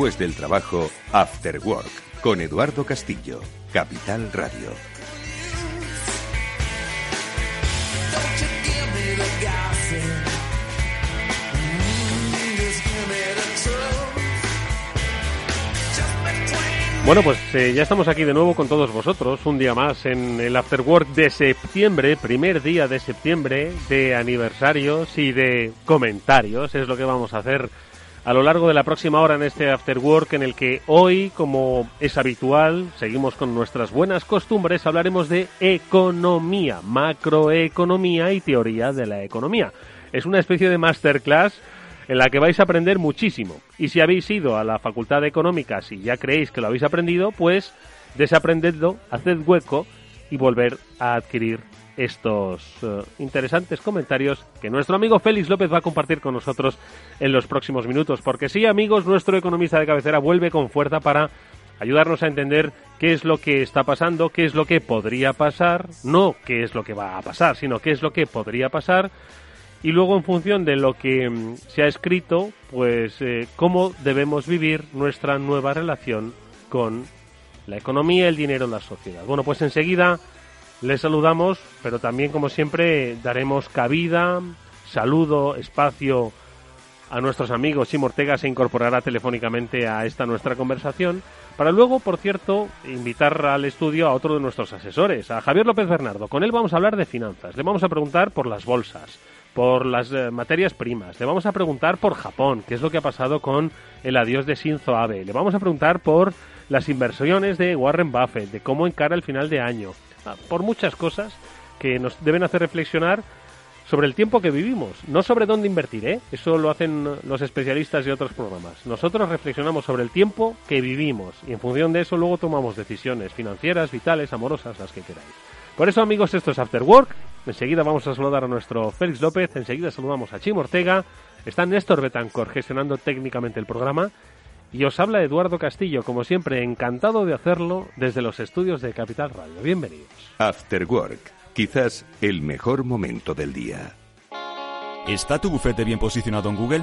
Después del trabajo, After Work, con Eduardo Castillo, Capital Radio. Bueno, pues eh, ya estamos aquí de nuevo con todos vosotros, un día más en el After Work de septiembre, primer día de septiembre, de aniversarios y de comentarios, es lo que vamos a hacer a lo largo de la próxima hora en este After Work en el que hoy, como es habitual, seguimos con nuestras buenas costumbres, hablaremos de economía, macroeconomía y teoría de la economía. Es una especie de masterclass en la que vais a aprender muchísimo. Y si habéis ido a la Facultad de Económicas y ya creéis que lo habéis aprendido, pues desaprendedlo, haced hueco y volver a adquirir estos eh, interesantes comentarios que nuestro amigo Félix López va a compartir con nosotros en los próximos minutos. Porque sí, amigos, nuestro economista de cabecera vuelve con fuerza para ayudarnos a entender qué es lo que está pasando, qué es lo que podría pasar, no qué es lo que va a pasar, sino qué es lo que podría pasar y luego en función de lo que mm, se ha escrito, pues eh, cómo debemos vivir nuestra nueva relación con la economía, el dinero, la sociedad. Bueno, pues enseguida les saludamos, pero también como siempre daremos cabida, saludo, espacio a nuestros amigos. Sim Ortega se incorporará telefónicamente a esta nuestra conversación, para luego, por cierto, invitar al estudio a otro de nuestros asesores, a Javier López Bernardo. Con él vamos a hablar de finanzas, le vamos a preguntar por las bolsas por las eh, materias primas. Le vamos a preguntar por Japón, qué es lo que ha pasado con el adiós de Shinzo Abe. Le vamos a preguntar por las inversiones de Warren Buffett, de cómo encara el final de año, por muchas cosas que nos deben hacer reflexionar sobre el tiempo que vivimos, no sobre dónde invertir, ¿eh? Eso lo hacen los especialistas y otros programas. Nosotros reflexionamos sobre el tiempo que vivimos y en función de eso luego tomamos decisiones financieras, vitales, amorosas, las que queráis. Por eso, amigos, esto es After Work. Enseguida vamos a saludar a nuestro Félix López. Enseguida saludamos a Chim Ortega. Está Néstor Betancor gestionando técnicamente el programa. Y os habla Eduardo Castillo, como siempre, encantado de hacerlo desde los estudios de Capital Radio. Bienvenidos. After Work, quizás el mejor momento del día. ¿Está tu bufete bien posicionado en Google?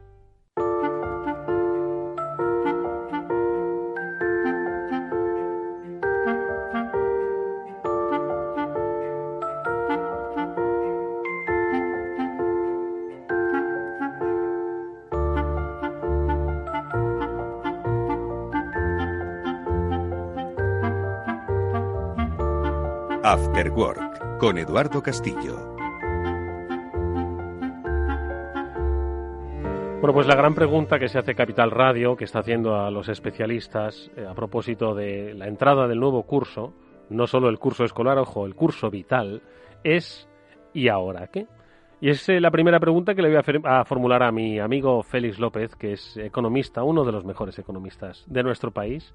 After Work con Eduardo Castillo. Bueno, pues la gran pregunta que se hace Capital Radio, que está haciendo a los especialistas eh, a propósito de la entrada del nuevo curso, no solo el curso escolar, ojo, el curso vital, es ¿y ahora qué? Y es eh, la primera pregunta que le voy a, formular a mi amigo Félix López, que es economista, uno de los mejores economistas de nuestro país.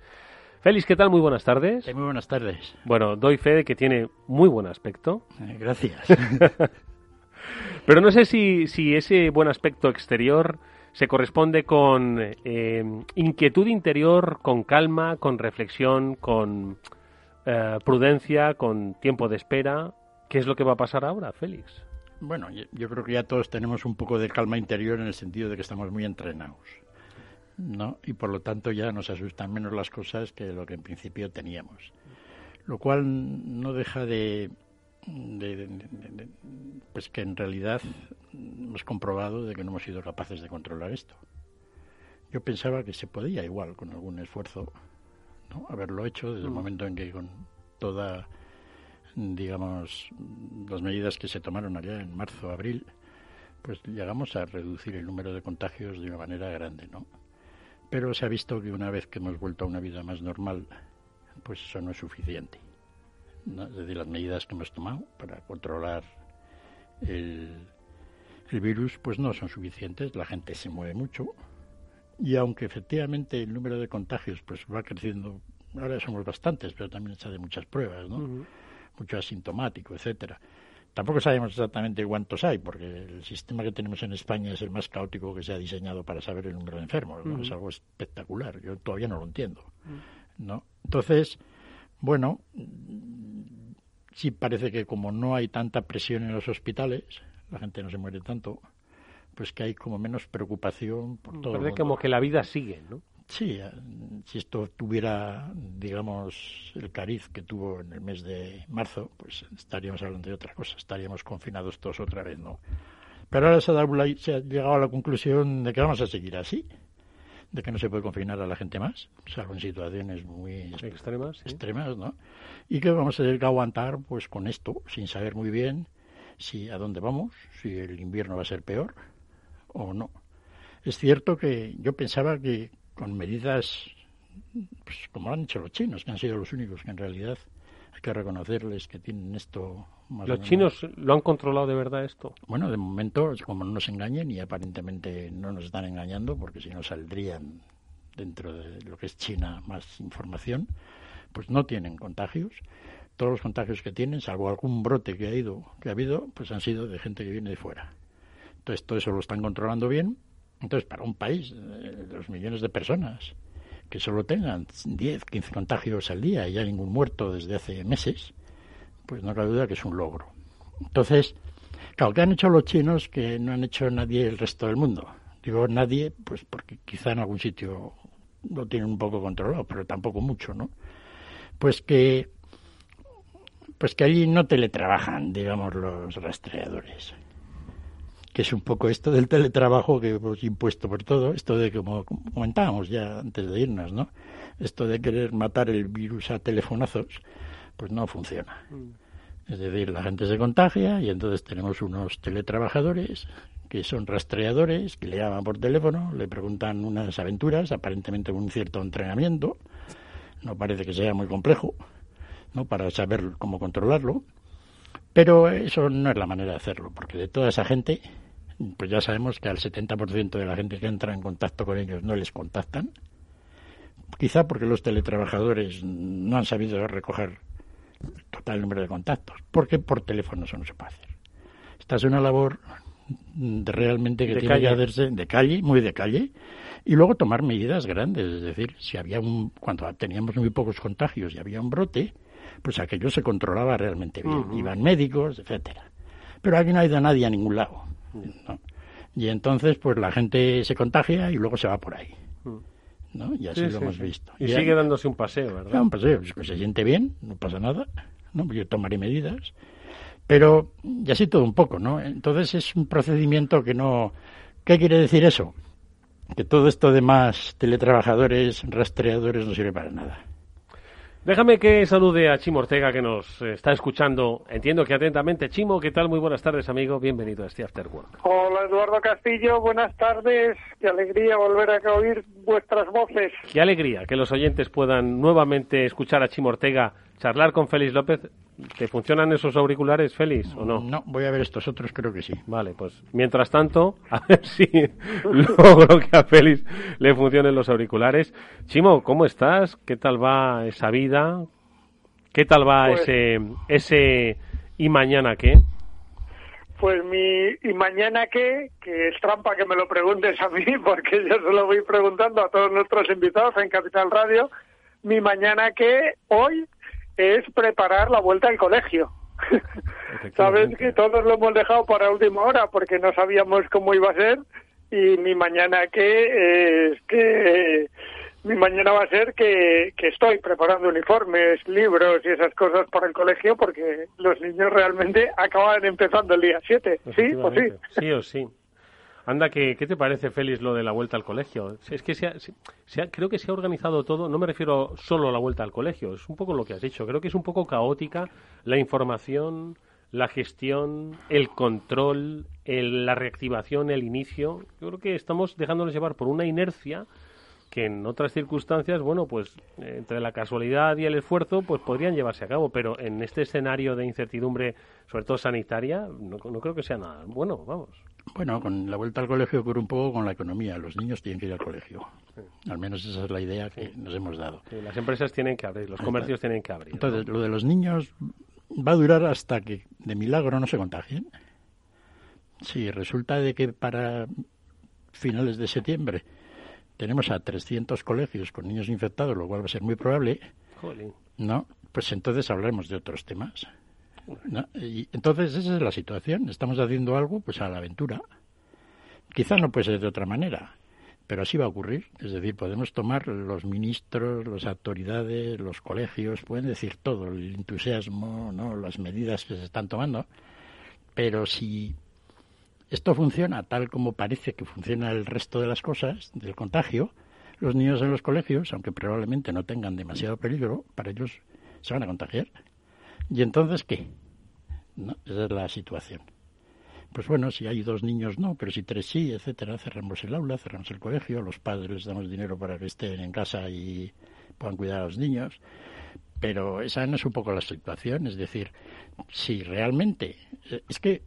Félix, ¿qué tal? Muy buenas tardes. muy buenas tardes. Bueno, doy fe de que tiene muy buen aspecto. Eh, gracias. Pero no sé si, si, ese buen aspecto exterior se corresponde con eh, inquietud interior, con calma, con reflexión, con eh, prudencia, con tiempo de espera. ¿Qué es lo que va a pasar ahora, Félix? Bueno, yo creo que ya todos tenemos un poco de calma interior en el sentido de que estamos muy entrenados. ¿No? Y por lo tanto ya nos asustan menos las cosas que lo que en principio teníamos. Lo cual no deja de, pues que en realidad hemos comprobado de que no hemos sido capaces de controlar esto. Yo pensaba que se podía igual con algún esfuerzo ¿no? haberlo hecho desde el mm. momento en que con toda digamos las medidas que se tomaron allá en marzo abril pues llegamos a reducir el número de contagios de una manera grande, ¿no? Pero se ha visto que una vez que hemos vuelto a una vida más normal, pues eso no es suficiente. ¿no? Es decir, las medidas que hemos tomado para controlar el, el virus, pues no son suficientes. La gente se mueve mucho y aunque efectivamente el número de contagios pues va creciendo, ahora somos bastantes, pero también se hacen muchas pruebas, ¿no? Mucho asintomático, etcétera. Tampoco sabemos exactamente cuántos hay, porque el sistema que tenemos en España es el más caótico que se ha diseñado para saber el número de enfermos. ¿no? Es algo espectacular. Yo todavía no lo entiendo. ¿no? Entonces, bueno, sí parece que como no hay tanta presión en los hospitales, la gente no se muere tanto, pues que hay como menos preocupación por todo. Parece como que la vida sigue, ¿no? Sí, eh, si esto tuviera, digamos, el cariz que tuvo en el mes de marzo, pues estaríamos hablando de otra cosa, estaríamos confinados todos otra vez, ¿no? Pero ahora se ha, dado la- se ha llegado a la conclusión de que vamos a seguir así, de que no se puede confinar a la gente más, salvo en situaciones muy Extremas, sí. extremas, ¿no? Y que vamos a tener que aguantar, pues, con esto, sin saber muy bien si a dónde vamos, si el invierno va a ser peor o no. Es cierto que yo pensaba que con medidas, pues, como lo han hecho los chinos, que han sido los únicos que en realidad hay que reconocerles que tienen esto más ¿Los chinos lo han controlado de verdad esto? bueno, de momento, como no nos engañen, y aparentemente no nos están engañando, porque si no saldrían dentro de lo que es China más información, pues no tienen contagios. Todos los contagios que tienen, salvo algún brote que ha ido, que ha habido, pues han sido de gente que viene de fuera. Entonces todo eso lo están controlando bien. Entonces, para un país eh, de los millones de personas que solo tengan 10, 15 contagios al día y hay ningún muerto desde hace meses, pues no cabe duda que es un logro. Entonces, claro, ¿qué han hecho los chinos que no han hecho nadie el resto del mundo? Digo nadie, pues porque quizá en algún sitio lo tienen un poco controlado, pero tampoco mucho, ¿no? Pues que pues que allí no teletrabajan, digamos, los rastreadores. Que es un poco esto del teletrabajo que hemos impuesto por todo, esto de como comentábamos ya antes de irnos, ¿no? Esto de querer matar el virus a telefonazos, pues no funciona. Es decir, la gente se contagia y entonces tenemos unos teletrabajadores que son rastreadores, que le llaman por teléfono, le preguntan unas aventuras, aparentemente con un cierto entrenamiento, no parece que sea muy complejo, ¿no? Para saber cómo controlarlo, pero eso no es la manera de hacerlo, porque de toda esa gente, pues ya sabemos que al 70% de la gente que entra en contacto con ellos no les contactan, quizá porque los teletrabajadores no han sabido recoger el total número de contactos, porque por teléfono eso no se puede hacer. Esta es una labor de realmente que De tiene calle. que hacerse de calle, muy de calle, y luego tomar medidas grandes, es decir, si había un, cuando teníamos muy pocos contagios y había un brote, pues aquello se controlaba realmente bien, iban médicos, etcétera. Pero aquí no ha ido nadie a ningún lado, ¿no? Y entonces, pues la gente se contagia y luego se va por ahí, ¿no? Y así Sí, lo sí, hemos sí. visto. Y sigue dándose un paseo, ¿verdad? Ah, un paseo, pues se siente bien, no pasa nada, ¿no? Yo tomaré medidas. Pero, y así todo un poco, ¿no? Entonces es un procedimiento que no... ¿Qué quiere decir eso? Que todo esto de más teletrabajadores, rastreadores, no sirve para nada. Déjame que salude a Chimo Ortega que nos está escuchando. Entiendo que atentamente. Chimo, ¿qué tal? Muy buenas tardes, amigo. Bienvenido a este After Work. Hola Eduardo Castillo, buenas tardes. Qué alegría volver a oír vuestras voces. Qué alegría que los oyentes puedan nuevamente escuchar a Chimo Ortega charlar con Félix López. ¿Te funcionan esos auriculares, Félix, o no? No, voy a ver estos otros, creo que sí. Vale, pues mientras tanto, a ver si logro que a Félix le funcionen los auriculares. Chimo, ¿cómo estás? ¿Qué tal va esa vida? ¿Qué tal va Pues- ese, ese y mañana qué? Pues mi y mañana qué, que es trampa que me lo preguntes a mí, porque yo se lo voy preguntando a todos nuestros invitados en Capital Radio. Mi mañana qué hoy es preparar la vuelta al colegio. Sabes que todos lo hemos dejado para última hora porque no sabíamos cómo iba a ser y mi mañana que es que mi mañana va a ser que, que estoy preparando uniformes, libros y esas cosas para el colegio porque los niños realmente acaban empezando el día 7. ¿Sí o sí? Sí o sí. Anda, que, ¿qué te parece, Félix, lo de la vuelta al colegio? Es que se ha- se- ha- creo que se ha organizado todo, no me refiero solo a la vuelta al colegio, es un poco lo que has dicho, creo que es un poco caótica la información, la gestión, el control, la reactivación, el inicio. Yo creo que estamos dejándonos llevar por una inercia que en otras circunstancias, bueno, pues entre la casualidad y el esfuerzo, pues podrían llevarse a cabo, pero en este escenario de incertidumbre, sobre todo sanitaria, no, creo que sea nada bueno, vamos. Bueno, con la vuelta al colegio ocurre un poco con la economía. Los niños tienen que ir al colegio. Al menos esa es la idea que nos hemos dado. las empresas tienen que abrir, los comercios tienen que abrir. Entonces, lo de los niños va a durar hasta que de milagro no se contagien. Si resulta de que para finales de septiembre tenemos a 300 colegios con niños infectados, lo cual va a ser muy probable, ¿no? Pues entonces hablaremos de otros temas. Y entonces esa es la situación. Estamos haciendo algo pues a la aventura. Quizá no puede ser de otra manera, pero así va a ocurrir. Es decir, podemos tomar los ministros, las autoridades, los colegios, pueden decir todo, el entusiasmo, ¿no? las medidas que se están tomando, pero si esto funciona tal como parece que funciona el resto de las cosas del contagio, los niños en los colegios, aunque probablemente no tengan demasiado peligro, para ellos se van a contagiar. ¿Y entonces qué? ¿No? Esa es la situación. Pues bueno, si hay dos niños no, pero si tres sí, etcétera, cerramos el aula, cerramos el colegio, los padres les damos dinero para que estén en casa y puedan cuidar a los niños. Pero esa no es un poco la situación, es decir, si realmente, eh, es que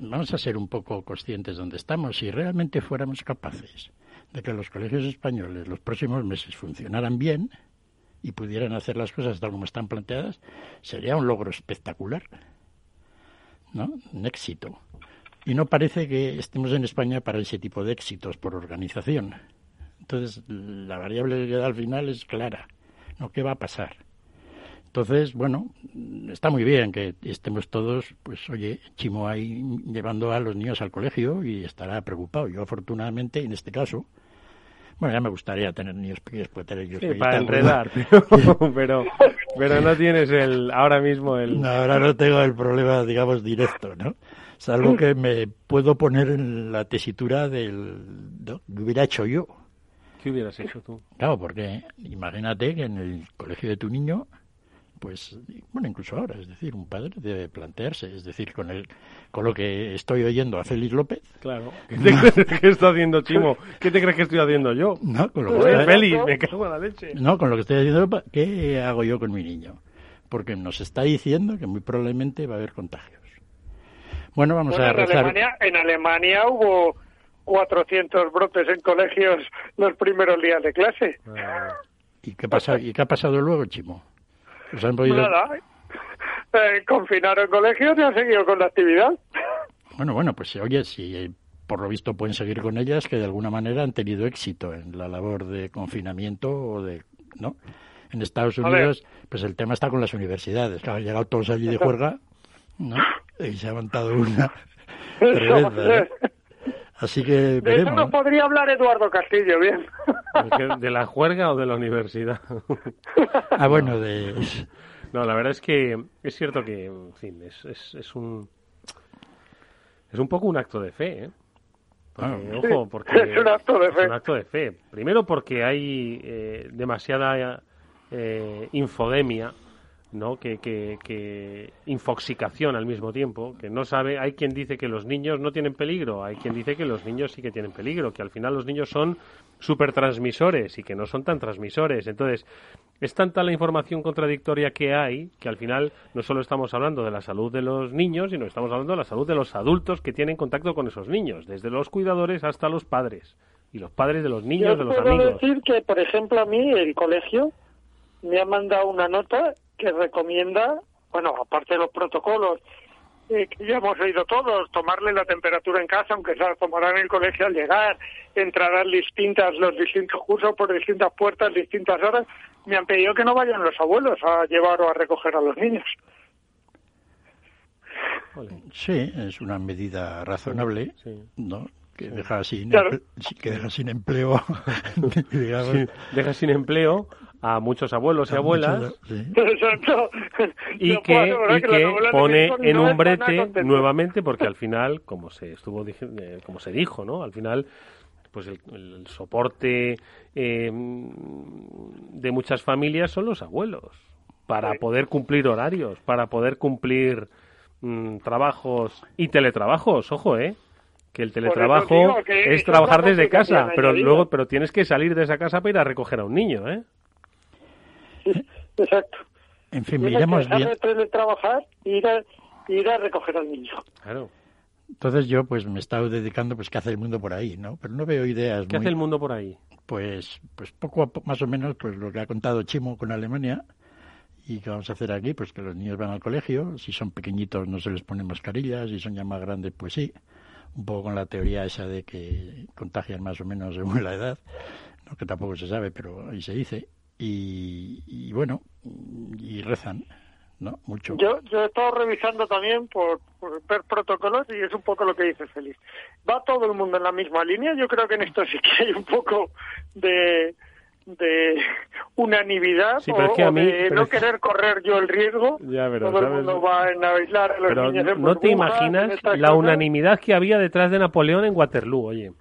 vamos a ser un poco conscientes de dónde estamos. Si realmente fuéramos capaces de que los colegios españoles los próximos meses funcionaran bien y pudieran hacer las cosas tal como están planteadas, sería un logro espectacular, ¿no? Un éxito. Y no parece que estemos en España para ese tipo de éxitos por organización. Entonces, la variable que queda al final es clara. ¿no? ¿Qué va a pasar? Entonces, bueno, está muy bien que estemos todos, pues oye, Chimo ahí llevando a los niños al colegio y estará preocupado. Yo afortunadamente, en este caso, bueno, ya me gustaría tener niños pequeños, puede tener yo. Sí, para enredar, pero, pero, no tienes el, ahora mismo el... No, ahora no tengo el problema, digamos, directo, ¿no? Es algo que me puedo poner en la tesitura del, ¿no? que hubiera hecho yo. ¿Qué hubieras hecho tú? Claro, porque imagínate que en el colegio de tu niño pues bueno incluso ahora es decir un padre debe plantearse es decir con el con lo que estoy oyendo a Félix López claro ¿qué te crees que está haciendo Chimo? ¿qué te crees que estoy haciendo yo? no con lo que estoy... Félix me cago en la leche no con lo que estoy haciendo ¿qué hago yo con mi niño? porque nos está diciendo que muy probablemente va a haber contagios bueno vamos a rezar. en Alemania, en Alemania hubo 400 brotes en colegios los primeros días de clase ¿Y qué, pasa, ¿Y qué ha pasado luego, Chimo? Nada. Eh, confinaron colegios y han seguido con la actividad. Bueno, bueno, pues oye, si eh, por lo visto pueden seguir con ellas, que de alguna manera han tenido éxito en la labor de confinamiento o de, ¿no? En Estados Unidos, pues el tema está con las universidades. Claro, han llegado todos allí de juerga, ¿no? Y se ha montado una Así que De eso no podría hablar Eduardo Castillo, bien. ¿De la juerga o de la universidad? ah, bueno, de... No, la verdad es que es cierto que, en fin, es, es, es un... Es un poco un acto de fe, ¿eh? Ah. ojo, porque es un acto de fe. Es un acto de fe. Primero porque hay eh, demasiada eh, infodemia ¿no? Que, que, infoxicación al mismo tiempo, que no sabe, hay quien dice que los niños no tienen peligro, hay quien dice que los niños sí que tienen peligro, que al final los niños son supertransmisores y que no son tan transmisores. Entonces, es tanta la información contradictoria que hay que al final no solo estamos hablando de la salud de los niños, sino estamos hablando de la salud de los adultos que tienen contacto con esos niños, desde los cuidadores hasta los padres y los padres de los niños, de los amigos. decir que, por ejemplo, a mí el colegio me ha mandado una nota que recomienda, bueno, aparte de los protocolos eh, que ya hemos oído todos, tomarle la temperatura en casa, aunque se la tomarán en el colegio al llegar, entrarán distintas, los distintos cursos por distintas puertas, distintas horas, me han pedido que no vayan los abuelos a llevar o a recoger a los niños. Sí, es una medida razonable, ¿no? que deja sin que deja sin empleo. Deja sin empleo a muchos abuelos y abuelas y que, pone en un brete nuevamente porque al final como se estuvo eh, como se dijo no al final pues el, soporte eh, de muchas familias son los abuelos. Para poder cumplir horarios para poder cumplir mm, trabajos y teletrabajos, ojo, ¿eh? Que el teletrabajo es trabajar desde casa, pero luego pero tienes que salir de esa casa para ir a recoger a un niño, ¿eh? exacto. En fin, miremos bien. teletrabajar y ir a, ir a recoger al niño. Claro. Entonces yo pues me he estado dedicando pues qué hace el mundo por ahí, ¿no? Pero no veo ideas ¿Qué hace el mundo por ahí? Pues pues poco a poco, más o menos pues lo que ha contado Chimo con Alemania y que vamos a hacer aquí pues que los niños van al colegio, si son pequeñitos no se les ponen mascarillas, si son ya más grandes pues sí. Un poco con la teoría esa de que contagian más o menos según la edad, ¿no? que tampoco se sabe, pero ahí se dice. Y, y bueno, y rezan, ¿no? Mucho. Yo, yo he estado revisando también por, por ver protocolos y es un poco lo que dice Félix. ¿Va todo el mundo en la misma línea? Yo creo que en esto sí que hay un poco de de unanimidad Sí, pero es que a o mí- de no es- querer correr yo el riesgo. Ya, pero, Todo el mundo va en aislar a los Pero niños en no te imaginas la cosas. unanimidad que había detrás de Napoleón en Waterloo, oye.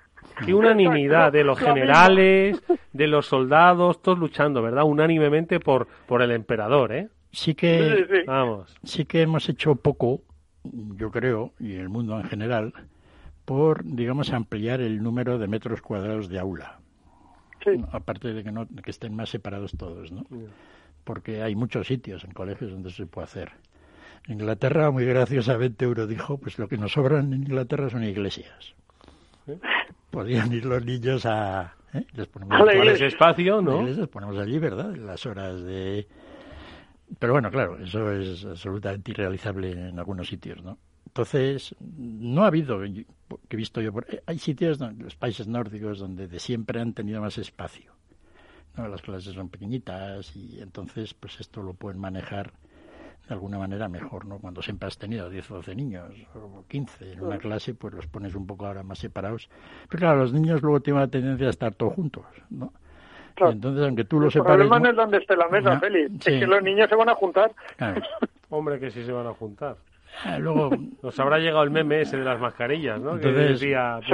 Qué unanimidad de los generales, de los soldados, todos luchando, ¿verdad? Unánimemente por, por el emperador, ¿eh? Sí Sí, que sí. Vamos. sí que hemos hecho poco, yo creo, y el mundo en general, por, digamos, ampliar el número de metros cuadrados de aula. Sí. Aparte de que, no, que estén más separados todos, ¿no? Porque hay muchos sitios en colegios donde se puede hacer. Inglaterra, muy graciosamente, Euro dijo, pues lo que nos sobran en Inglaterra son iglesias. Podían ir los niños a... ¿eh? Les ponemos A la Con iglesia. ese espacio, ¿no? iglesias, ponemos allí, ¿verdad? En Las horas de... Pero bueno, claro, eso es absolutamente irrealizable en algunos sitios, ¿no? Entonces, no ha habido, que he visto yo, por, hay sitios, donde, los países nórdicos, donde de siempre han tenido más espacio. ¿no? Las clases son pequeñitas y entonces, pues esto lo pueden manejar de alguna manera mejor, ¿no? Cuando siempre has tenido 10 o 12 niños o 15 en una clase, pues los pones un poco ahora más separados. Pero claro, los niños luego tienen la tendencia a estar todos juntos, ¿no? Claro. Y entonces, aunque tú lo El separes... problema ¿no? es donde esté la mesa, No, Félix. sí. Es que los niños se van a juntar. Claro. Hombre, que sí se van a juntar. Ah, Luego, Nos habrá llegado el meme ese de las mascarillas, ¿no? Que Entonces- decía, Sí.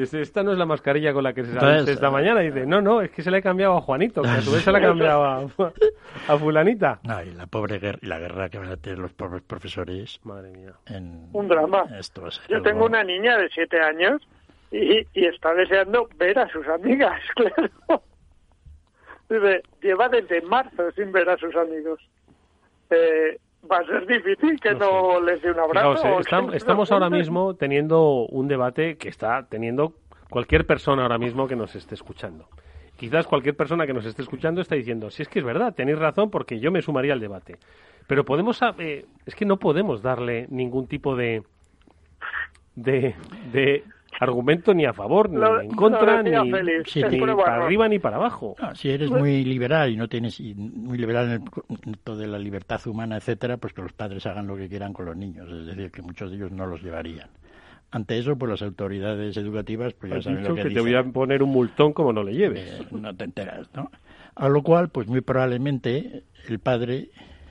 Dice, esta no es la mascarilla con la que se salió Entonces, esta eh, mañana. Y dice, no, no, es que se la he cambiado a Juanito, que a su vez se la ha cambiado a, a fulanita. no, y la pobre guerra, y la guerra que van a tener los pobres profesores Madre mía. en... Un drama. Esto va a ser Yo algo- tengo una niña de siete años y, y está deseando ver a sus amigas, claro. Dice, lleva desde marzo sin ver a sus amigos. Eh, va a ser difícil que no, les dé un abrazo. Fijaos, o que estam- no se estamos ahora mismo teniendo un debate que está teniendo cualquier persona ahora mismo que nos esté escuchando. Quizás cualquier persona que nos esté escuchando está diciendo, si es que es verdad, tenéis razón porque yo me sumaría al debate. Pero podemos, eh, es que no podemos darle ningún tipo de, de, de argumento ni a favor, ni Lo- en contra, ni, ni para arriba ni para abajo. No, si eres muy liberal y no tienes y muy liberal en el concepto de la libertad humana, etcétera, pues que los padres hagan lo que quieran con los niños, es decir, que muchos de ellos no los llevarían. Ante eso, pues las autoridades educativas, pues ya Has saben dicho lo que, que te voy a poner un multón como no le lleves. Eh, no te enteras, ¿no? A lo cual, pues muy probablemente el padre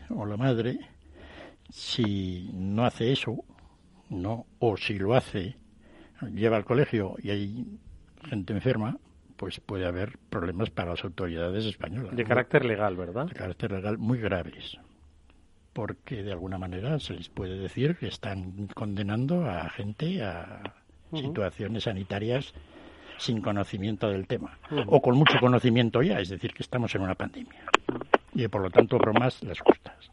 o la madre, si no hace eso, no, o si lo hace, lleva al colegio y hay gente enferma, pues puede haber problemas para las autoridades españolas. De carácter legal, ¿verdad? de carácter legal muy graves, porque de alguna manera se les puede decir que están condenando a gente a situaciones sanitarias sin conocimiento del tema, o con mucho conocimiento ya, es decir, que estamos en una pandemia, y por lo tanto bromas las justas.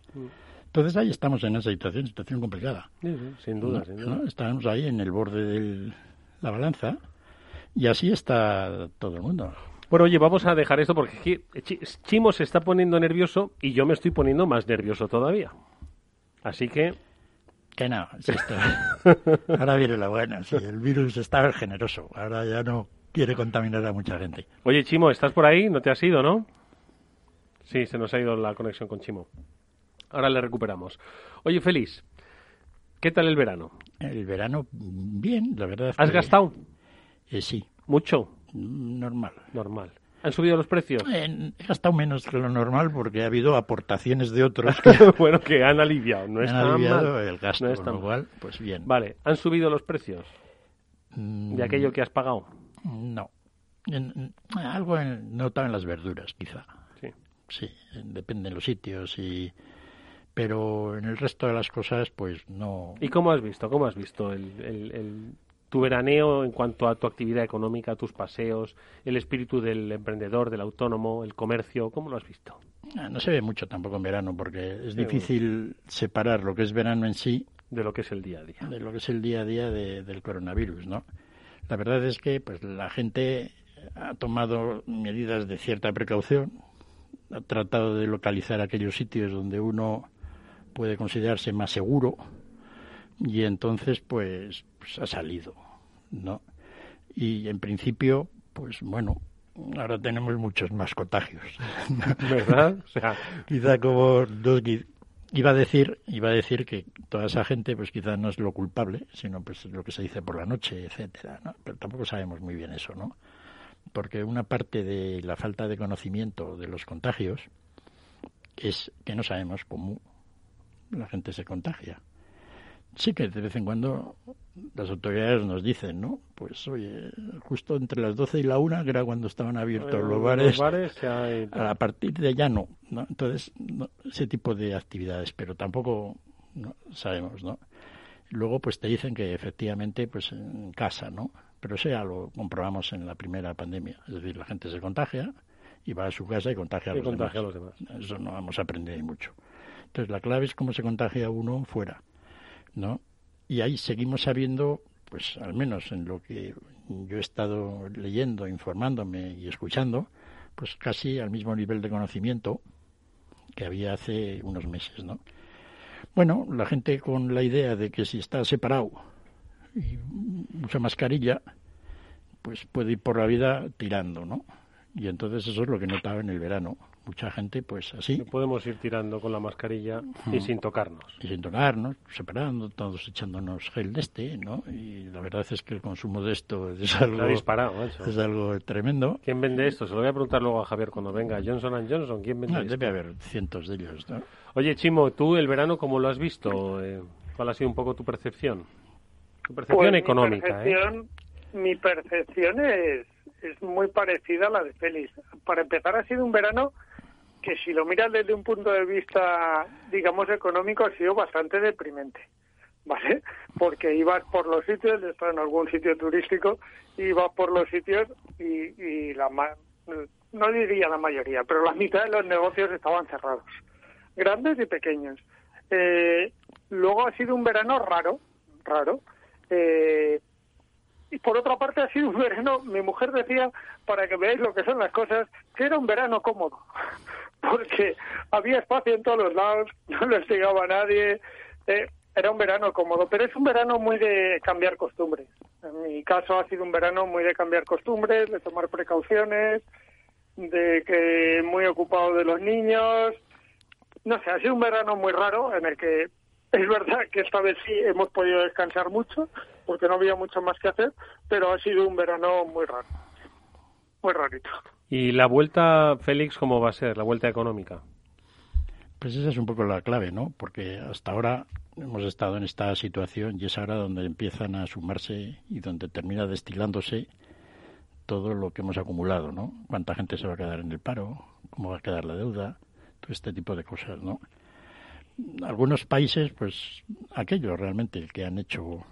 Entonces ahí estamos en esa situación, situación complicada. Sí, sí, sin duda, ¿no? sin duda. ¿no? Estamos ahí en el borde de la balanza, y así está todo el mundo. Bueno, oye, vamos a dejar esto porque es que Chi- Chimo se está poniendo nervioso y yo me estoy poniendo más nervioso todavía. Así que, Que no, si esto- ahora viene la buena. Si el virus está generoso, ahora ya no quiere contaminar a mucha gente. oye, Chimo, ¿estás por ahí? ¿No te has ido, no? Sí, se nos ha ido la conexión con Chimo. Ahora le recuperamos. Oye, Félix, ¿qué tal el verano? El verano, bien, la verdad. es ¿Has que, gastado eh, sí, mucho? normal. Normal. ¿Han subido los precios? Eh, he gastado menos que lo normal porque ha habido aportaciones de otros que bueno, que han aliviado, no han está aliviado mal. el gasto, No está mal. pues bien. Vale, ¿han subido los precios Mm, de aquello que has pagado? No. En- en- algo en- notado en las verduras, quizá. Sí. Sí, depende de los sitios y pero en el resto de las cosas, pues no. ¿Y cómo has visto? ¿Cómo has visto el, el, tu veraneo en cuanto a tu actividad económica, tus paseos, el espíritu del emprendedor, del autónomo, el comercio? ¿Cómo lo has visto? Ah, no se ve mucho tampoco en verano, porque es difícil separar lo que es verano en sí de lo que es el día a día. De lo que es el día a día del coronavirus, ¿no? La verdad es que pues la gente ha tomado medidas de cierta precaución, ha tratado de localizar aquellos sitios donde uno puede considerarse más seguro y entonces pues, pues ha salido, ¿no? Y en principio, pues bueno, ahora tenemos muchos más contagios. ¿Verdad? O sea, quizá como dos, iba a decir, iba a decir que toda esa gente, pues quizá no es lo culpable, sino pues lo que se dice por la noche, etcétera, ¿no? Pero tampoco sabemos muy bien eso, ¿no? Porque una parte de la falta de conocimiento de los contagios es que no sabemos cómo la gente se contagia. Sí que de vez en cuando las autoridades nos dicen, ¿no? Pues oye, justo entre las 12 y la 1, que era cuando estaban abiertos los bares, a partir de allá no, ¿no? Entonces, ese tipo de actividades, pero tampoco sabemos, ¿no? Luego, pues te dicen que efectivamente, pues en casa, ¿no? Pero eso ya lo comprobamos en la primera pandemia. Es decir, la gente se contagia y va a su casa y contagia, a, los contagia a los demás. Eso no vamos a aprender mucho. Entonces, la clave es cómo se contagia uno fuera, ¿no? Y ahí seguimos sabiendo, pues al menos en lo que yo he estado leyendo, informándome y escuchando, pues casi al mismo nivel de conocimiento que había hace unos meses, ¿no? Bueno, la gente con la idea de que si está separado y usa mascarilla, pues puede ir por la vida tirando, ¿no? Y entonces eso es lo que notaba en el verano mucha gente pues así. podemos ir tirando con la mascarilla y sin tocarnos. Y sin tocarnos, separando, todos echándonos gel de este, ¿no? Y la verdad es que el consumo de esto es algo... disparado, Es algo tremendo. ¿Quién vende esto? Se lo voy a preguntar luego a Javier cuando venga. Johnson Johnson, ¿quién vende esto? Debe haber cientos de ellos, ¿no? Oye, Chimo, ¿tú el verano cómo lo has visto? Eh, ¿Cuál ha sido un poco tu percepción? Tu percepción pues económica, mi ¿eh? percepción, Mi percepción es, es muy parecida a la de Félix. Para empezar, ha sido un verano que si lo miras desde un punto de vista, digamos, económico, ha sido bastante deprimente, ¿vale? Porque ibas por los sitios, estás en algún sitio turístico, ibas por los sitios y, la no diría la mayoría, pero la mitad de los negocios estaban cerrados, grandes y pequeños. Eh, luego ha sido un verano raro, raro. Eh, y por otra parte ha sido un verano, mi mujer decía, para que veáis lo que son las cosas, que era un verano cómodo porque había espacio en todos los lados, no les llegaba a nadie, eh, era un verano cómodo, pero es un verano muy de cambiar costumbres. En mi caso ha sido un verano muy de cambiar costumbres, de tomar precauciones, de que muy ocupado de los niños. No sé, ha sido un verano muy raro en el que es verdad que esta vez sí hemos podido descansar mucho, porque no había mucho más que hacer, pero ha sido un verano muy raro, muy rarito. ¿Y la vuelta, Félix, cómo va a ser, la vuelta económica? Pues esa es un poco la clave, ¿no? Porque hasta ahora hemos estado en esta situación y es ahora donde empiezan a sumarse y donde termina destilándose todo lo que hemos acumulado, ¿no? Cuánta gente se va a quedar en el paro, cómo va a quedar la deuda, todo este tipo de cosas, ¿no? Algunos países, pues aquellos realmente que han hecho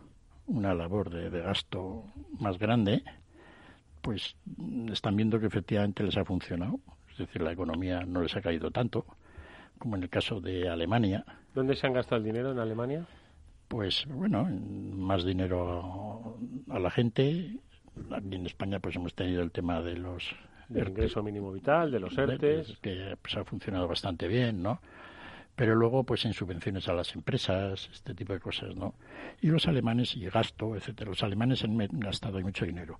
una labor de, de gasto más grande, pues están viendo que efectivamente les ha funcionado. Es decir, la economía no les ha caído tanto como en el caso de Alemania. ¿Dónde se han gastado el dinero en Alemania? Pues bueno, más dinero a la gente. Aquí en España pues hemos tenido el tema de los... Del ingreso mínimo vital, de los ERTES. Que pues, ha funcionado bastante bien, ¿no? Pero luego pues en subvenciones a las empresas, este tipo de cosas, ¿no? Y los alemanes y gasto, etcétera. Los alemanes han gastado mucho dinero.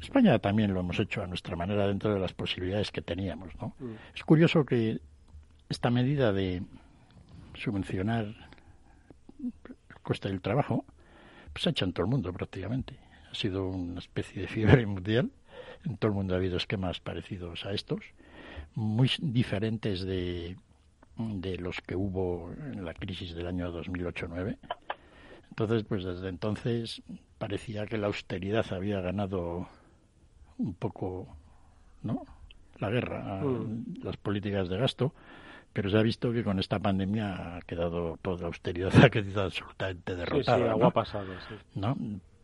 España también lo hemos hecho a nuestra manera dentro de las posibilidades que teníamos, ¿no? Mm. Es curioso que esta medida de subvencionar el coste del trabajo pues se ha hecho en todo el mundo prácticamente. Ha sido una especie de fiebre mundial. En todo el mundo ha habido esquemas parecidos a estos, muy diferentes de de los que hubo en la crisis del año 2008-9. Entonces, pues desde entonces parecía que la austeridad había ganado un poco, ¿no? La guerra, mm. las políticas de gasto, pero se ha visto que con esta pandemia ha quedado toda la austeridad ha quedado absolutamente derrotada. Sí, sí, agua pasado, sí. ¿no?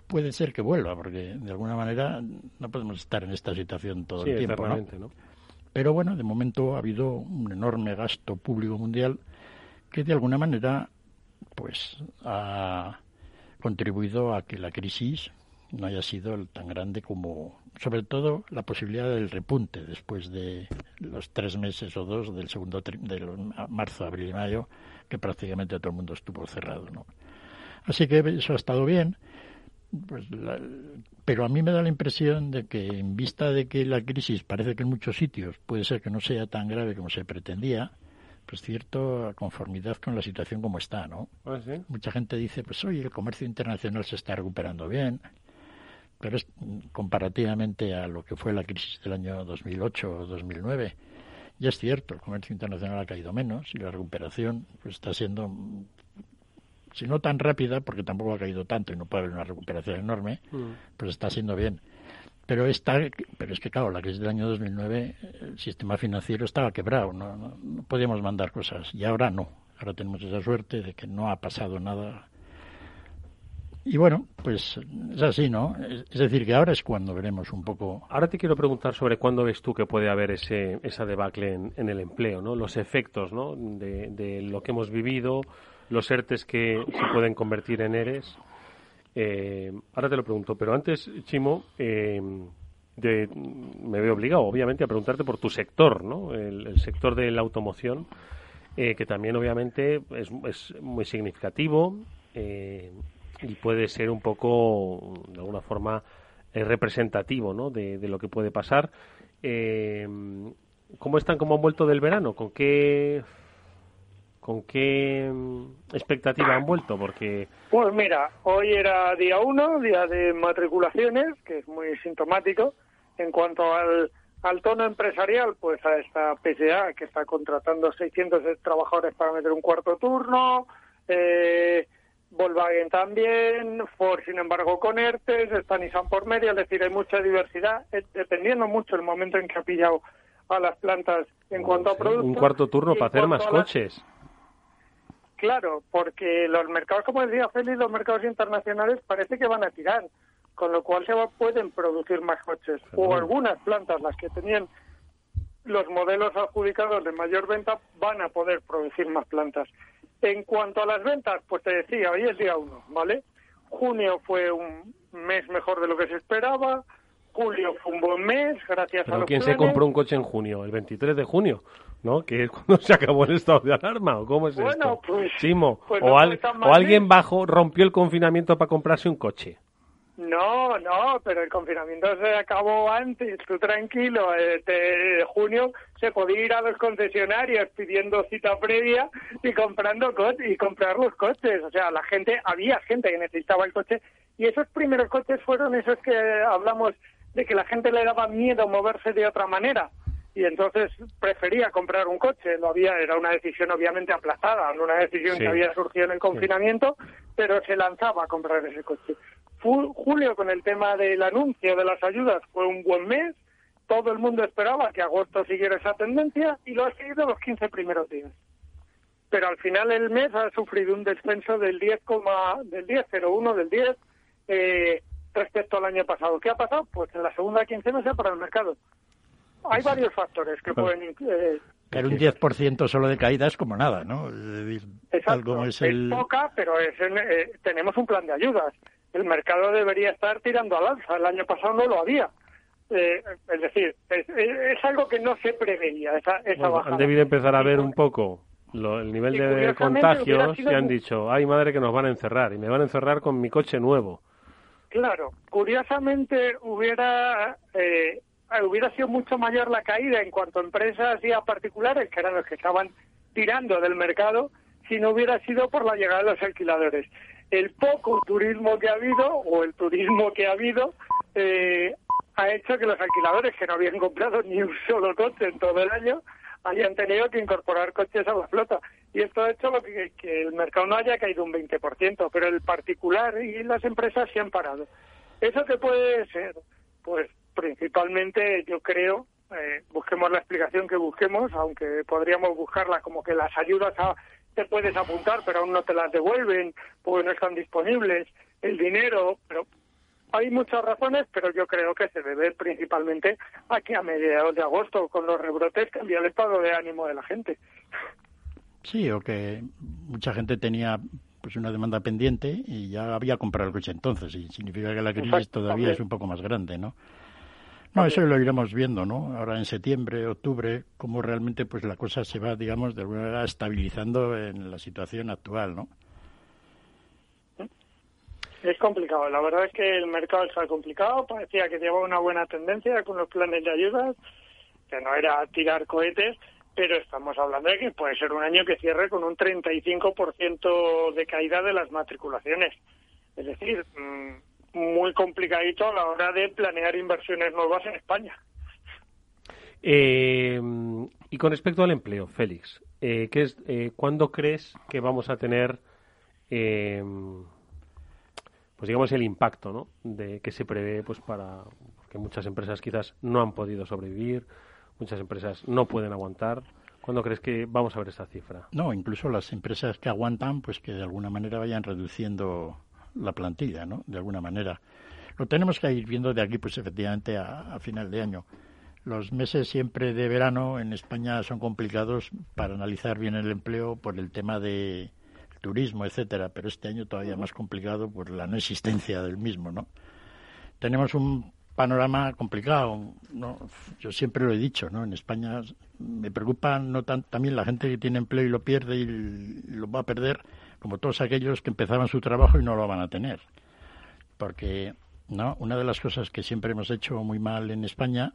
Puede ser que vuelva, porque de alguna manera no podemos estar en esta situación todo el tiempo. ¿no? ¿no? Pero bueno, de momento ha habido un enorme gasto público mundial que de alguna manera pues ha contribuido a que la crisis no haya sido tan grande como, sobre todo, la posibilidad del repunte después de los tres meses o dos del segundo de marzo, abril y mayo, que prácticamente todo el mundo estuvo cerrado, ¿no? Así que eso ha estado bien, pues pero a mí me da la impresión de que en vista de que la crisis parece que en muchos sitios puede ser que no sea tan grave como se pretendía, pues cierto conformidad con la situación como está, ¿no? ¿Ah, Mucha gente dice, pues oye, el comercio internacional se está recuperando bien, pero es comparativamente a lo que fue la crisis del año 2008 o 2009. Ya es cierto, el comercio internacional ha caído menos y la recuperación pues, está siendo, si no tan rápida, porque tampoco ha caído tanto y no puede haber una recuperación enorme, mm. pues está siendo bien. Pero, está, pero es que, claro, la crisis del año 2009, el sistema financiero estaba quebrado, no, no podíamos mandar cosas y ahora no. Ahora tenemos esa suerte de que no ha pasado nada y bueno, pues es así, ¿no? Es decir, que ahora es cuando veremos un poco. Ahora te quiero preguntar sobre cuándo ves tú que puede haber ese, esa debacle en, el empleo, ¿no? Los efectos, ¿no? De, lo que hemos vivido, los ERTES que se pueden convertir en ERES. Eh, ahora te lo pregunto, pero antes, Chimo, eh, me veo obligado, obviamente, a preguntarte por tu sector, ¿no? El, sector de la automoción, eh, que también, obviamente, es, es muy significativo. Eh, y puede ser un poco, de alguna forma, eh, representativo ¿no? de, lo que puede pasar. ¿Cómo están, cómo han vuelto del verano? ¿Con qué, con qué mm, expectativa han vuelto? Porque Pues mira, hoy era día uno, día de matriculaciones, que es muy sintomático. En cuanto al, al tono empresarial, pues a esta PSA que está contratando 600 trabajadores para meter un cuarto turno, eh, Volkswagen también, Ford sin embargo con ERTES, está Nissan por medio, es decir, hay mucha diversidad, eh, dependiendo mucho el momento en que ha pillado a las plantas en cuanto a productos. Un cuarto turno para hacer más coches. Claro, porque los mercados, como decía Félix, los mercados internacionales parece que van a tirar, con lo cual se pueden producir más coches. O algunas plantas, las que tenían los modelos adjudicados de mayor venta, van a poder producir más plantas. En cuanto a las ventas, pues te decía, hoy es día uno, ¿vale? Junio fue un mes mejor de lo que se esperaba, julio fue un buen mes, gracias a los ¿quién se compró un coche en junio? ¿El 23 de junio? ¿No? ¿Que es cuando se acabó el estado de alarma? ¿O cómo es bueno, Pues, Chimo, pues o, o alguien bajo rompió el confinamiento para comprarse un coche. No, no, pero el confinamiento se acabó antes, tú tranquilo. Este junio se podía ir a los concesionarios pidiendo cita previa y comprando coches y comprar los coches. O sea, la gente, había gente que necesitaba el coche y esos primeros coches fueron esos que hablamos de que la gente le daba miedo moverse de otra manera y entonces prefería comprar un coche. Lo había, era una decisión obviamente aplazada, una decisión que había surgido en el confinamiento, pero se lanzaba a comprar ese coche. Julio, con el tema del anuncio de las ayudas, fue un buen mes. Todo el mundo esperaba que agosto siguiera esa tendencia y lo ha seguido los 15 primeros días. Pero al final el mes ha sufrido un descenso del 10, del 10,01 del 10 eh, respecto al año pasado. ¿Qué ha pasado? Pues en la segunda quincena se para el mercado. Hay varios factores que pueden eh, pero un 10% solo de caída es como nada, ¿no? Exacto, es, poca, pero es eh, tenemos un plan de ayudas el mercado debería estar tirando al alza. El año pasado no lo había. Eh, es decir, es, algo que no se preveía, esa, esa bajada. Han debido empezar a ver un poco el nivel de contagios y han dicho, ay madre que nos van a encerrar y me van a encerrar con mi coche nuevo. Claro, curiosamente hubiera eh, hubiera sido mucho mayor la caída en cuanto a empresas y a particulares, que eran los que estaban tirando del mercado, si no hubiera sido por la llegada de los alquiladores el poco turismo que ha habido o el turismo que ha habido eh, ha hecho que los alquiladores que no habían comprado ni un solo coche en todo el año hayan tenido que incorporar coches a la flota. Y esto ha hecho lo que, que el mercado no haya caído un 20%, pero el particular y las empresas se han parado. ¿Eso qué puede ser? Pues principalmente yo creo eh, busquemos la explicación que busquemos, aunque podríamos buscarla como que las ayudas te puedes apuntar, pero aún no te las devuelven porque no están disponibles, el dinero, pero hay muchas razones, pero yo creo que se debe principalmente a que a mediados de agosto, con los rebrotes, cambia el estado de ánimo de la gente. Sí, o que mucha gente tenía pues una demanda pendiente y ya había comprado el coche entonces, y significa que la crisis todavía es un poco más grande, ¿no? No, eso lo iremos viendo, ¿no? Ahora en septiembre, octubre, cómo realmente pues la cosa se va, digamos, de alguna manera estabilizando en la situación actual, ¿no? Es complicado, la verdad es que el mercado está complicado, parecía que llevaba una buena tendencia con los planes de ayudas, que no era tirar cohetes, pero estamos hablando de que puede ser un año que cierre con un 35% de caída de las matriculaciones. Es decir, mm, muy complicadito a la hora de planear inversiones nuevas en España. Eh, y con respecto al empleo, Félix, eh, ¿qué es, eh, ¿cuándo crees que vamos a tener, eh, pues digamos, el impacto ¿no? de que se prevé pues para que muchas empresas quizás no han podido sobrevivir, muchas empresas no pueden aguantar. ¿Cuándo crees que vamos a ver esa cifra? No, incluso las empresas que aguantan, pues que de alguna manera vayan reduciendo la plantilla, ¿no? De alguna manera. Lo tenemos que ir viendo de aquí, pues efectivamente, a, final de año. Los meses siempre de verano en España son complicados para analizar bien el empleo por el tema de turismo, etcétera, pero este año todavía más complicado por la no existencia del mismo, ¿no? Tenemos un panorama complicado. ¿no? Yo siempre lo he dicho, ¿no? En España me preocupa no tan, también la gente que tiene empleo y lo pierde y lo va a perder, como todos aquellos que empezaban su trabajo y no lo van a tener. Porque, ¿no? Una de las cosas que siempre hemos hecho muy mal en España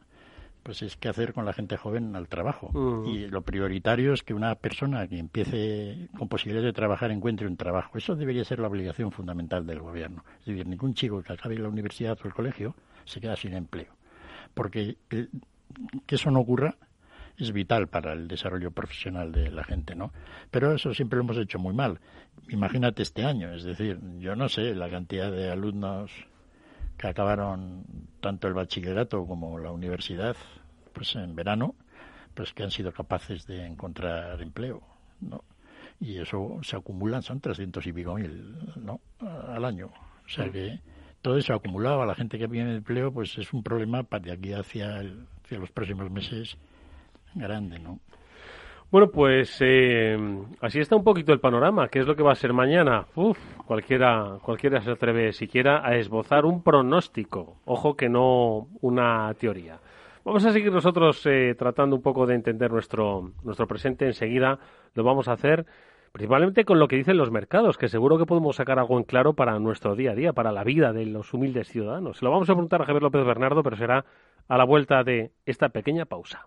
pues es qué hacer con la gente joven al trabajo. Y lo prioritario es que una persona que empiece con posibilidades de trabajar encuentre un trabajo. Eso debería ser la obligación fundamental del gobierno. Es decir, ningún chico que acabe la universidad o el colegio se queda sin empleo. Porque que eso no ocurra es vital para el desarrollo profesional de la gente, ¿no? Pero eso siempre lo hemos hecho muy mal. Imagínate este año, es decir, yo no sé la cantidad de alumnos que acabaron tanto el bachillerato como la universidad, pues en verano, pues que han sido capaces de encontrar empleo, ¿no? Y eso se acumula, son 300 y pico mil, ¿no? Al año. O sea que todo eso acumulado a la gente que viene empleo, pues es un problema para de aquí hacia, hacia los próximos meses grande, ¿no? Bueno, pues eh, así está un poquito el panorama. ¿Qué es lo que va a ser mañana? Uf, cualquiera, cualquiera se atreve siquiera a esbozar un pronóstico. Ojo que no una teoría. Vamos a seguir nosotros eh, tratando un poco de entender nuestro, nuestro presente. Enseguida lo vamos a hacer principalmente con lo que dicen los mercados, que seguro que podemos sacar algo en claro para nuestro día a día, para la vida de los humildes ciudadanos. Se lo vamos a preguntar a Javier López Bernardo, pero será a la vuelta de esta pequeña pausa.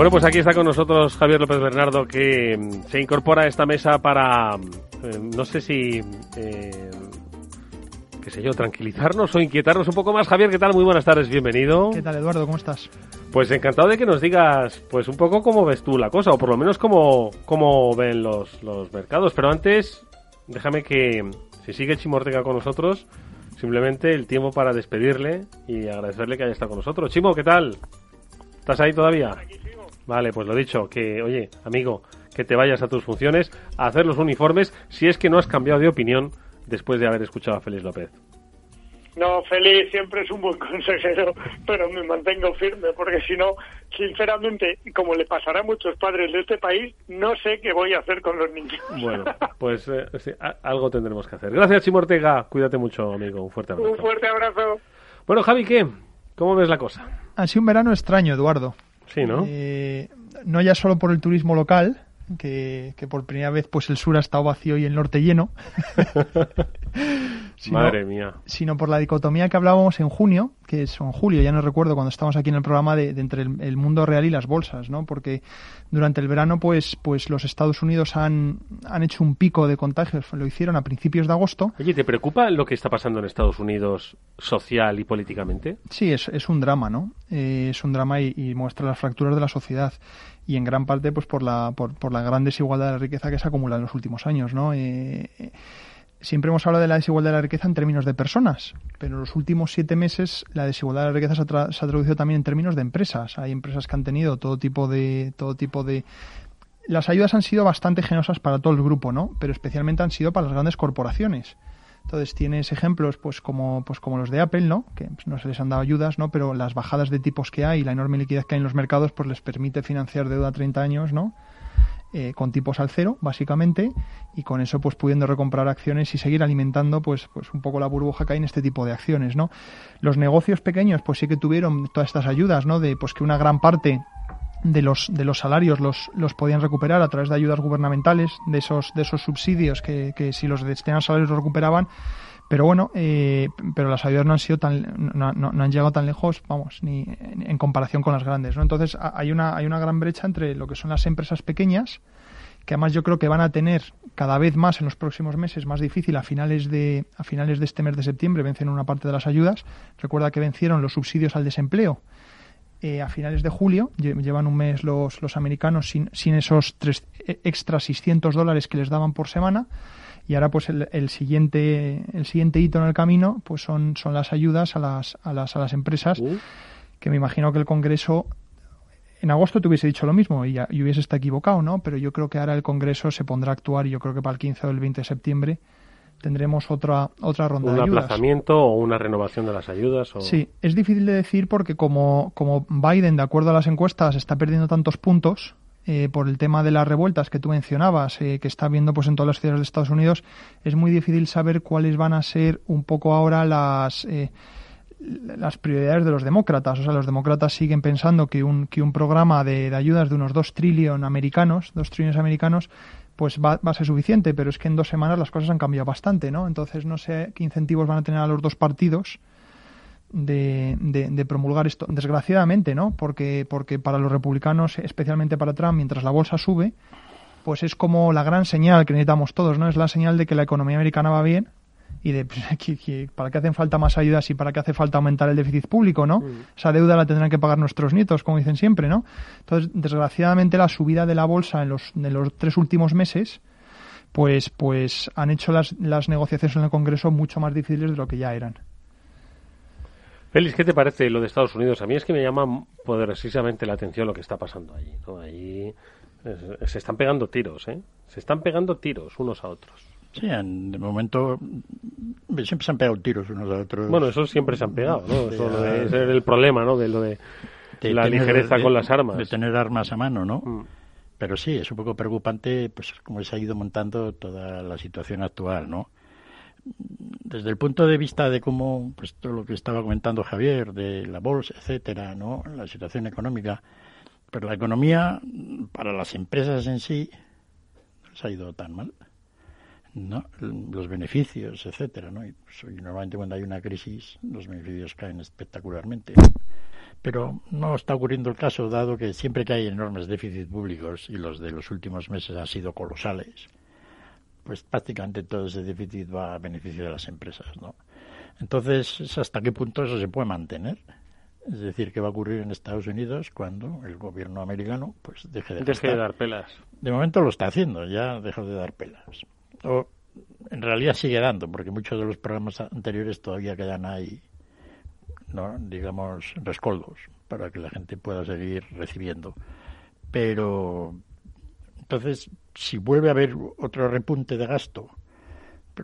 Bueno, pues aquí está con nosotros Javier López Bernardo, que mm, se incorpora a esta mesa para, eh, no sé si, eh, qué sé yo, tranquilizarnos o inquietarnos un poco más. Javier, ¿qué tal? Muy buenas tardes, bienvenido. ¿Qué tal, Eduardo? ¿Cómo estás? Pues encantado de que nos digas, pues un poco cómo ves tú la cosa, o por lo menos cómo, cómo ven los, los mercados. Pero antes, déjame que, si sigue Chimo con nosotros, simplemente el tiempo para despedirle y agradecerle que haya estado con nosotros. Chimo, ¿qué tal? ¿Estás ahí todavía? Vale, pues lo dicho, que, oye, amigo, que te vayas a tus funciones a hacer los uniformes si es que no has cambiado de opinión después de haber escuchado a Félix López. No, feliz siempre es un buen consejero, pero me mantengo firme, porque si no, sinceramente, como le pasará a muchos padres de este país, no sé qué voy a hacer con los niños. Bueno, pues eh, sí, algo tendremos que hacer. Gracias, Chimo Ortega. Cuídate mucho, amigo. Un fuerte abrazo. Un fuerte abrazo. Bueno, Javi, ¿qué? ¿Cómo ves la cosa? Ha sido un verano extraño, Eduardo. Sí, ¿no? Eh, no ya solo por el turismo local, que, que por primera vez pues el sur ha estado vacío y el norte lleno, sino- Madre mía. sino por la dicotomía que hablábamos en junio, que es en julio, ya no recuerdo, cuando estábamos aquí en el programa de, de entre el, el mundo real y las bolsas, ¿no? Porque durante el verano, pues, pues los Estados Unidos han, han hecho un pico de contagios, lo hicieron a principios de agosto. Oye, ¿te preocupa lo que está pasando en Estados Unidos social y políticamente? Sí, es, es un drama, ¿no? Eh, es un drama y, y muestra las fracturas de la sociedad y en gran parte pues por la, por, por la gran desigualdad de la riqueza que se acumula en los últimos años, ¿no? Eh, eh, siempre hemos hablado de la desigualdad de la riqueza en términos de personas, pero en los últimos siete meses la desigualdad de la riqueza se ha, tra- se ha traducido también en términos de empresas. Hay empresas que han tenido todo tipo de todo tipo de las ayudas han sido bastante generosas para todo el grupo, ¿no? Pero especialmente han sido para las grandes corporaciones. Entonces tienes ejemplos pues como pues como los de Apple, ¿no? Que pues, no se les han dado ayudas, ¿no? Pero las bajadas de tipos que hay y la enorme liquidez que hay en los mercados pues les permite financiar deuda a 30 años, ¿no? Eh, con tipos al cero, básicamente, y con eso pues pudiendo recomprar acciones y seguir alimentando pues pues un poco la burbuja que hay en este tipo de acciones, ¿no? Los negocios pequeños pues sí que tuvieron todas estas ayudas, ¿no? De pues que una gran parte de los de los salarios los, los podían recuperar a través de ayudas gubernamentales de esos de esos subsidios que, que si los destinaban salarios los recuperaban pero bueno eh, pero las ayudas no han sido tan no, han llegado tan lejos vamos ni en, comparación con las grandes no entonces hay una hay una gran brecha entre lo que son las empresas pequeñas que además yo creo que van a tener cada vez más en los próximos meses más difícil a finales de a finales de este mes de septiembre vencen una parte de las ayudas recuerda que vencieron los subsidios al desempleo eh, a finales de julio. Lle- Llevan un mes los, los americanos sin, sin esos tres, eh, extra 600 dólares que les daban por semana. Y ahora, pues, el, el siguiente el siguiente hito en el camino, pues, son, son las ayudas a las, a las, a las empresas, que me imagino que el Congreso en agosto te hubiese dicho lo mismo y, ya- y hubiese estado equivocado, ¿no? Pero yo creo que ahora el Congreso se pondrá a actuar y yo creo que para el 15 o el 20 de septiembre tendremos otra otra ronda ¿Un de ayudas. aplazamiento o una renovación de las ayudas? O... Sí, es difícil de decir porque como, como Biden, de acuerdo a las encuestas, está perdiendo tantos puntos eh, por el tema de las revueltas que tú mencionabas, eh, que está viendo pues en todas las ciudades de Estados Unidos, es muy difícil saber cuáles van a ser un poco ahora las eh, las prioridades de los demócratas. O sea, los demócratas siguen pensando que un, que un programa de, de ayudas de unos 2 trillones americanos, 2 trillones americanos, pues va, va a ser suficiente, pero es que en dos semanas las cosas han cambiado bastante, ¿no? Entonces no sé qué incentivos van a tener a los dos partidos de, de- de promulgar esto. Desgraciadamente, ¿no? Porque, porque para los republicanos, especialmente para Trump, mientras la bolsa sube, pues es como la gran señal que necesitamos todos, ¿no? Es la señal de que la economía americana va bien y de pues, que- que para qué hacen falta más ayudas y para qué hace falta aumentar el déficit público, ¿no? Esa deuda la tendrán que pagar nuestros nietos, como dicen siempre, ¿no? Entonces, desgraciadamente, la subida de la bolsa en los, en los tres últimos meses, pues, pues han hecho las, las negociaciones en el Congreso mucho más difíciles de lo que ya eran. Félix, ¿qué te parece lo de Estados Unidos? A mí es que me llama poderosísimamente la atención lo que está pasando allí. ¿no? Allí se están pegando tiros, ¿eh? Se están pegando tiros unos a otros. Sí, en- de momento siempre se han pegado tiros unos a otros. Bueno, eso siempre se han pegado, ¿no? Eso ser el problema, ¿no? De lo de, de la tener- ligereza de- con las armas. De tener armas a mano, ¿no? Mm. Pero sí, es un poco preocupante, pues, cómo se ha ido montando toda la situación actual, ¿no? Desde el punto de vista de cómo, pues, todo lo que estaba comentando Javier, de la bolsa, etcétera, ¿no? La situación económica. Pero la economía, para las empresas en sí, no les ha ido tan mal. los beneficios, etcétera, ¿no? Y, pues, normalmente cuando hay una crisis los beneficios caen espectacularmente. Pero no está ocurriendo el caso, dado que siempre que hay enormes déficits públicos y los de los últimos meses han sido colosales, pues prácticamente todo ese déficit va a beneficio de las empresas, ¿no? Entonces, ¿es ¿hasta qué punto eso se puede mantener? Es decir, ¿qué va a ocurrir en Estados Unidos cuando el gobierno americano pues deje de, Deje de gastar? dar pelas. De momento lo está haciendo, ya dejó de dar pelas. O en realidad sigue dando, porque muchos de los programas anteriores todavía quedan ahí, no, digamos, rescoldos, para que la gente pueda seguir recibiendo. Pero entonces, si vuelve a haber otro repunte de gasto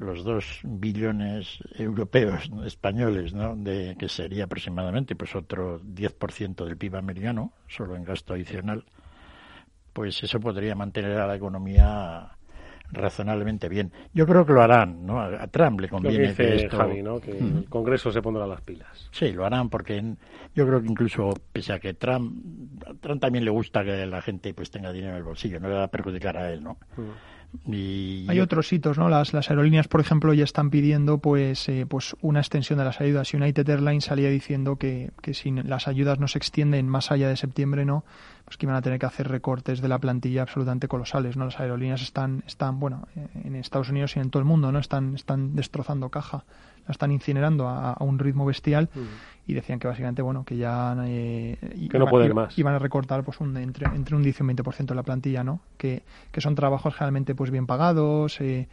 los dos billones europeos españoles, ¿no? de que sería aproximadamente pues otro 10% del PIB americano, solo en gasto adicional, pues eso podría mantener a la economía razonablemente bien. Yo creo que lo harán, ¿no? A Trump le conviene que, Javi, ¿no? Que el Congreso se pondrá las pilas. Sí, lo harán porque yo creo que incluso pese a que Trump, a Trump también le gusta que la gente pues tenga dinero en el bolsillo, no le va a perjudicar a él, ¿no? Hay otros hitos, ¿no? Las, las aerolíneas, por ejemplo, ya están pidiendo pues, eh, pues una extensión de las ayudas. United Airlines salía diciendo que, que si las ayudas no se extienden más allá de septiembre, no, pues que iban a tener que hacer recortes de la plantilla absolutamente colosales, ¿no? Las aerolíneas están, están bueno, en Estados Unidos y en todo el mundo, ¿no? Están, están destrozando caja, la están incinerando a, un ritmo bestial y decían que básicamente bueno que ya eh, que no pueden más iban a recortar pues un, entre, entre un 10 y un 20% de la plantilla no que, que son trabajos generalmente pues bien pagados eh,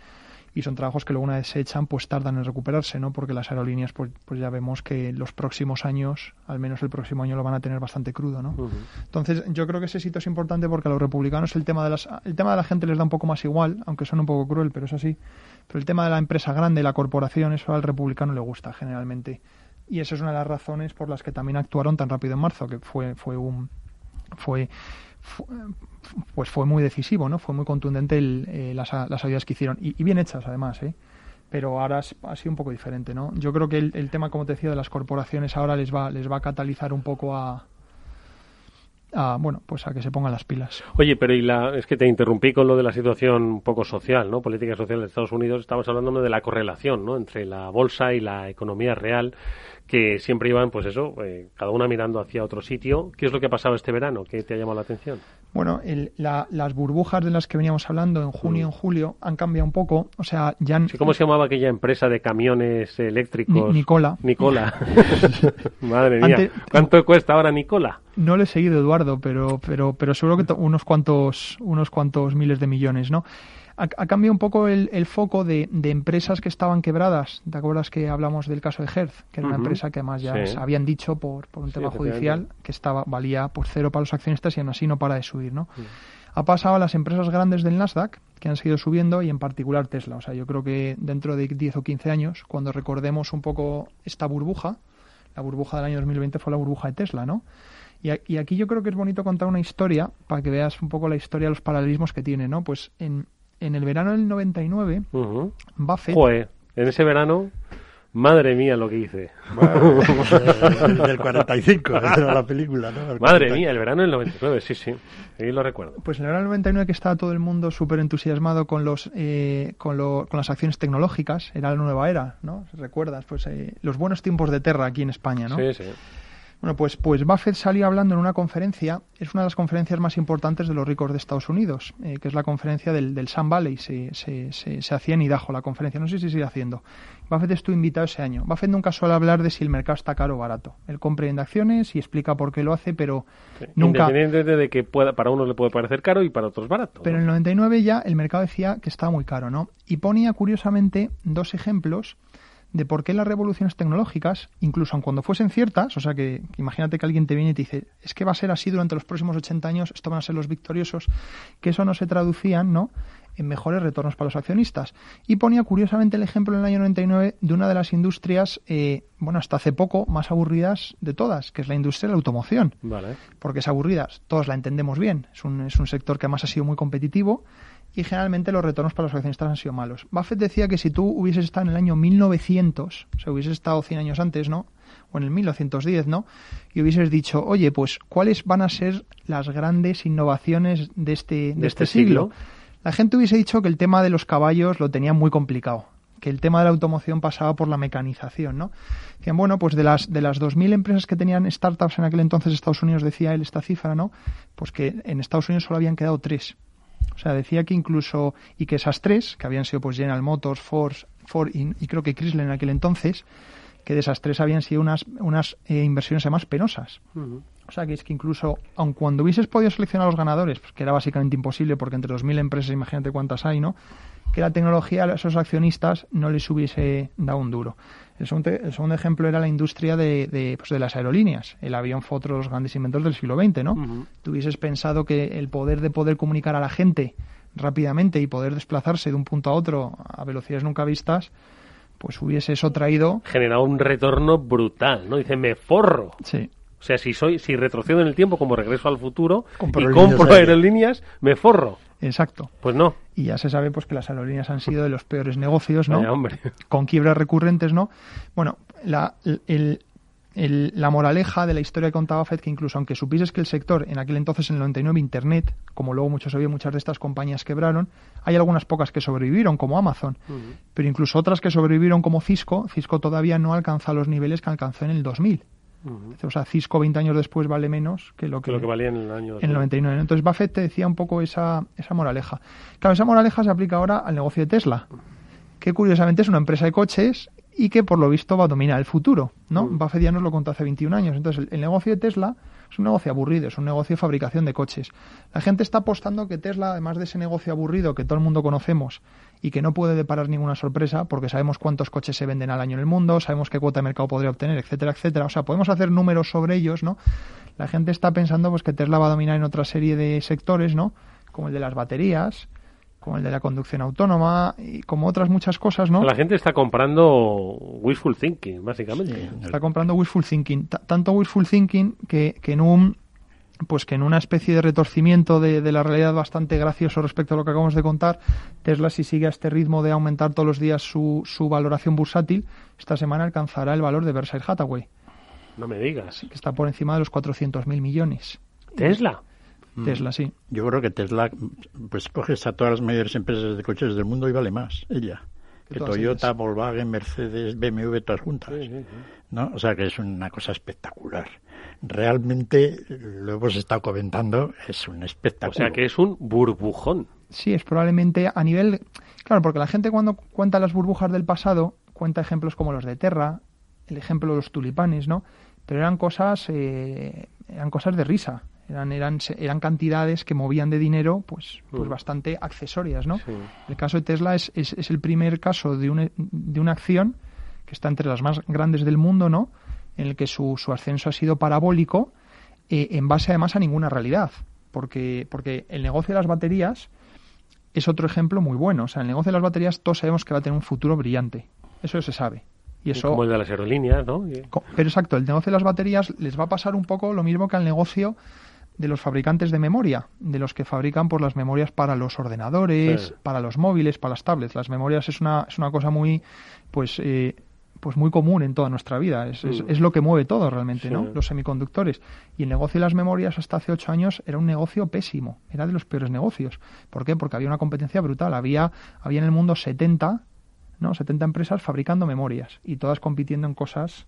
y son trabajos que luego una vez se echan pues tardan en recuperarse no porque las aerolíneas pues, pues ya vemos que los próximos años al menos el próximo año lo van a tener bastante crudo no entonces yo creo que ese sitio es importante porque a los republicanos el tema de las el tema de la gente les da un poco más igual aunque son un poco cruel pero es así. Pero el tema de la empresa grande la corporación eso al republicano le gusta generalmente. Y esa es una de las razones por las que también actuaron tan rápido en marzo, que fue, fue un fue, pues fue muy decisivo, ¿no? Fue muy contundente eh, las, las ayudas que hicieron y, bien hechas además, ¿eh? Pero ahora ha sido un poco diferente, ¿no? Yo creo que el, el tema, como te decía, de las corporaciones ahora les va les va a catalizar un poco a, a, bueno, pues a que se pongan las pilas. Oye, pero y la, es que te interrumpí con lo de la situación un poco social, ¿no? Política social de Estados Unidos. Estamos hablando de la correlación, ¿no? Entre la bolsa y la economía real, que siempre iban, pues eso, eh, cada una mirando hacia otro sitio. ¿Qué es lo que ha pasado este verano? ¿Qué te ha llamado la atención? Bueno, las burbujas de las que veníamos hablando en junio y en mm. julio han cambiado un poco. O sea, ya. ¿Cómo se llamaba aquella empresa de camiones eléctricos? Nicola. Nicola. Madre mía. ¿Cuánto cuesta ahora Nicola? No le he seguido, Eduardo, pero, pero, pero seguro que unos cuantos, unos cuantos miles de millones, ¿no? Ha, cambiado un poco el, foco de, empresas que estaban quebradas. ¿Te acuerdas que hablamos del caso de Hertz? Que era una empresa que además ya habían dicho por, por un tema judicial que estaba valía por cero para los accionistas y aún así no para de subir, ¿no? Ha pasado a las empresas grandes del Nasdaq, que han seguido subiendo, y en particular Tesla. O sea, yo creo que dentro de 10 o 15 años, cuando recordemos un poco esta burbuja, la burbuja del año 2020 fue la burbuja de Tesla, ¿no? Y, y, aquí yo creo que es bonito contar una historia para que veas un poco la historia de los paralelismos que tiene, ¿no? Pues en, en el verano del 99, Buffett... Joder, en ese verano... Madre mía lo que hice. del 45, era la película, ¿no? Madre mía, el verano del 99, sí, sí. Ahí lo recuerdo. Pues en el verano del 99 que estaba todo el mundo súper entusiasmado con los eh, con, lo, con las acciones tecnológicas, era la nueva era, ¿no? ¿Recuerdas? Pues eh, los buenos tiempos de Terra aquí en España, ¿no? Sí, sí. Bueno, pues, pues Buffett salió hablando en una conferencia, es una de las conferencias más importantes de los ricos de Estados Unidos, eh, que es la conferencia del, del Sun Valley, se, se, se, hacía en Idaho la conferencia, no sé si sigue haciendo. Buffett estuvo invitado ese año. Buffett nunca suele hablar de si el mercado está caro o barato. Él compra en acciones y explica por qué lo hace, pero nunca... Independientemente de que pueda, para uno le puede parecer caro y para otros barato. Pero en el 99 ya el mercado decía que estaba muy caro, ¿no? Y ponía curiosamente dos ejemplos de por qué las revoluciones tecnológicas, incluso aun cuando fuesen ciertas, o sea que imagínate que alguien te viene y te dice, es que va a ser así durante los próximos 80 años, esto van a ser los victoriosos, que eso no se traducían, ¿no? en mejores retornos para los accionistas. Y ponía curiosamente el ejemplo en el año 99 de una de las industrias, eh, bueno, hasta hace poco, más aburridas de todas, que es la industria de la automoción. Vale. Porque es aburrida, todos la entendemos bien, es un, es un sector que además ha sido muy competitivo y generalmente los retornos para los accionistas han sido malos. Buffett decía que si tú hubieses estado en el año 1900, o sea, hubieses estado 100 años antes, ¿no? O en el 1910, ¿no? Y hubieses dicho, oye, pues, ¿cuáles van a ser las grandes innovaciones de este, de, este, este, siglo? La gente hubiese dicho que el tema de los caballos lo tenía muy complicado que el tema de la automoción pasaba por la mecanización, ¿no? Decían, bueno, pues de las de las 2.000 empresas que tenían startups en aquel entonces Estados Unidos, decía él esta cifra, ¿no? Pues que en Estados Unidos solo habían quedado tres. O sea, decía que incluso, y que esas tres, que habían sido pues General Motors, Ford, Ford y, creo que Chrysler en aquel entonces, que de esas tres habían sido unas, unas eh, inversiones además penosas. O sea, que es que incluso, aun cuando hubieses podido seleccionar a los ganadores, pues, que era básicamente imposible, porque entre 2.000 empresas, imagínate cuántas hay, ¿no? Que la tecnología a esos accionistas no les hubiese dado un duro. El segundo, ejemplo era la industria de, de, pues de, las aerolíneas. El avión fue otro de los grandes inventos del siglo XX, ¿no? Tú hubieses pensado que el poder de poder comunicar a la gente rápidamente y poder desplazarse de un punto a otro a velocidades nunca vistas, pues hubiese eso traído... Generado un retorno brutal, ¿no? Dice, me forro. Sí. O sea, si soy, si retrocedo en el tiempo como regreso al futuro Compro y compro aerolíneas, me forro. Exacto. Pues no. Y ya se sabe pues que las aerolíneas han sido de los peores negocios, ¿no? Vaya, hombre. Con quiebras recurrentes, ¿no? Bueno, la, el- el- la moraleja de la historia que contaba Fed, que incluso aunque supieses que el sector, en aquel entonces, en el 99, Internet, como luego muchos sabían, muchas de estas compañías quebraron, hay algunas pocas que sobrevivieron, como Amazon, pero incluso otras que sobrevivieron como Cisco, Cisco todavía no alcanza los niveles que alcanzó en el 2000. O sea, Cisco 20 años después vale menos que lo que, Que lo que valía en el año en el 99. Entonces Buffett te decía un poco esa, esa moraleja. Claro, esa moraleja se aplica ahora al negocio de Tesla, que curiosamente es una empresa de coches y que por lo visto va a dominar el futuro, ¿no? Buffett ya nos lo contó hace 21 años. Entonces el, el negocio de Tesla es un negocio aburrido, es un negocio de fabricación de coches. La gente está apostando que Tesla, además de ese negocio aburrido que todo el mundo conocemos y que no puede deparar ninguna sorpresa, porque sabemos cuántos coches se venden al año en el mundo, sabemos qué cuota de mercado podría obtener, etcétera, etcétera. O sea, podemos hacer números sobre ellos, ¿no? La gente está pensando pues que Tesla va a dominar en otra serie de sectores, ¿no? Como el de las baterías, como el de la conducción autónoma y como otras muchas cosas, ¿no? La gente está comprando wishful thinking, básicamente. Está comprando wishful thinking. Ta- tanto wishful thinking que, que en un pues que en una especie de retorcimiento de, de la realidad bastante gracioso respecto a lo que acabamos de contar, Tesla si sigue a este ritmo de aumentar todos los días su, su valoración bursátil, esta semana alcanzará el valor de Berkshire Hathaway, No me digas. que está por encima de los 400.000 millones. Tesla. Tesla, sí. Yo creo que Tesla, pues coges a todas las mayores empresas de coches del mundo y vale más, ella. Que Toyota, ellas. Volkswagen, Mercedes, BMW, todas juntas. ¿no? O sea que es una cosa espectacular. Realmente, lo hemos estado comentando, es un O espectáculo. sea que es un burbujón. Sí, es probablemente a nivel... Claro, porque la gente cuando cuenta las burbujas del pasado, cuenta ejemplos como los de Terra, el ejemplo de los tulipanes, ¿no? Pero eran cosas, eh, eran cosas de risa. Eran, eran, eran cantidades que movían de dinero pues, pues Mm. bastante accesorias, ¿no? Sí. El caso de Tesla es, es, es el primer caso de, un, de una acción que está entre las más grandes del mundo, ¿no? En el que su, su ascenso ha sido parabólico eh, en base además a ninguna realidad. Porque, porque el negocio de las baterías es otro ejemplo muy bueno. O sea, el negocio de las baterías todos sabemos que va a tener un futuro brillante. Eso se sabe. Y eso, Como el de las aerolíneas, ¿no? Pero exacto, el negocio de las baterías les va a pasar un poco lo mismo que al negocio de los fabricantes de memoria, de los que fabrican por las memorias para los ordenadores, Sí. para los móviles, para las tablets. Las memorias es una, es una cosa muy, pues, eh, pues muy común en toda nuestra vida. Es, es- Mm. es lo que mueve todo realmente, Sí. ¿no? Los semiconductores. Y el negocio de las memorias hasta hace ocho años era un negocio pésimo. Era de los peores negocios. ¿Por qué? Porque había una competencia brutal. Había, había en el mundo 70, ¿no? 70 empresas fabricando memorias y todas compitiendo en cosas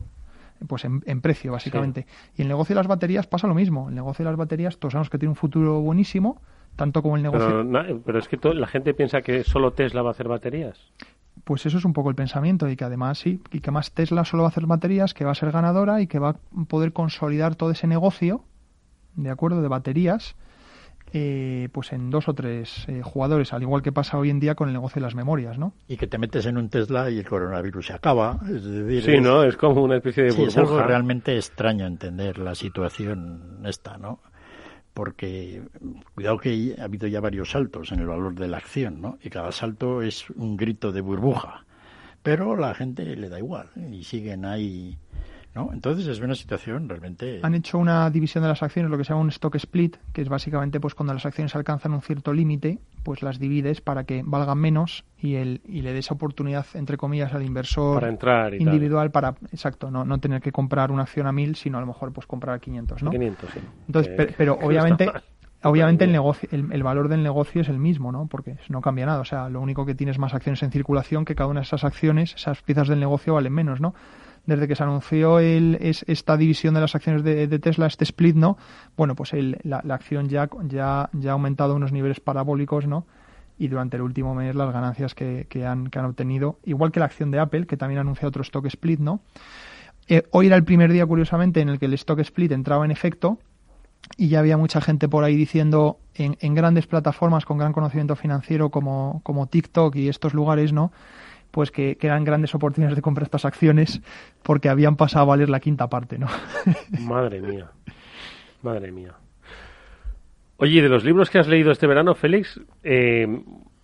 pues en, en precio básicamente. Y el negocio de las baterías pasa lo mismo. El negocio de las baterías todos sabemos que tiene un futuro buenísimo, tanto como el negocio. Pero, pero es que la gente piensa que solo Tesla va a hacer baterías. Pues eso es un poco el pensamiento y que además sí, y que más Tesla solo va a hacer baterías, que va a ser ganadora y que va a poder consolidar todo ese negocio, de acuerdo, de baterías, eh, pues en dos o tres eh, jugadores, al igual que pasa hoy en día con el negocio de las memorias, ¿no? Y que te metes en un Tesla y el coronavirus se acaba. Es decir, Sí, es- ¿no? Es como una especie de Sí, es algo burbuja. realmente extraño entender la situación esta, ¿no? Porque cuidado que ha habido ya varios saltos en el valor de la acción, ¿no? Y cada salto es un grito de burbuja. Pero la gente le da igual y siguen ahí, ¿no? Entonces es una situación realmente Han hecho una división de las acciones, lo que se llama un stock split, que es básicamente pues cuando las acciones alcanzan un cierto límite, pues las divides para que valgan menos y el y le des oportunidad entre comillas al inversor Para entrar y tal. individual para exacto, no no tener que comprar una acción a 1000, sino a lo mejor pues comprar a 500, ¿no? 500, sí. Entonces, pe- pero, no obviamente obviamente el negocio el, el valor del negocio es el mismo, ¿no? Porque no cambia nada, o sea, lo único que tienes más acciones en circulación que cada una de esas acciones, esas piezas del negocio valen menos, ¿no? Desde que se anunció el, es, esta división de las acciones de, Tesla, este split, ¿no? Bueno, pues el- la, acción ya, ha aumentado unos niveles parabólicos, ¿no? Y durante el último mes las ganancias que, que han, que han obtenido, igual que la acción de Apple, que también anuncia otro stock split, ¿no? Eh, hoy era el primer día, curiosamente, en el que el stock split entraba en efecto y ya había mucha gente por ahí diciendo en, en grandes plataformas con gran conocimiento financiero como, como TikTok y estos lugares, ¿no? Pues que, que eran grandes oportunidades de comprar estas acciones porque habían pasado a valer la quinta parte, ¿no? Madre mía. Madre mía. Oye, de los libros que has leído este verano, Félix, eh,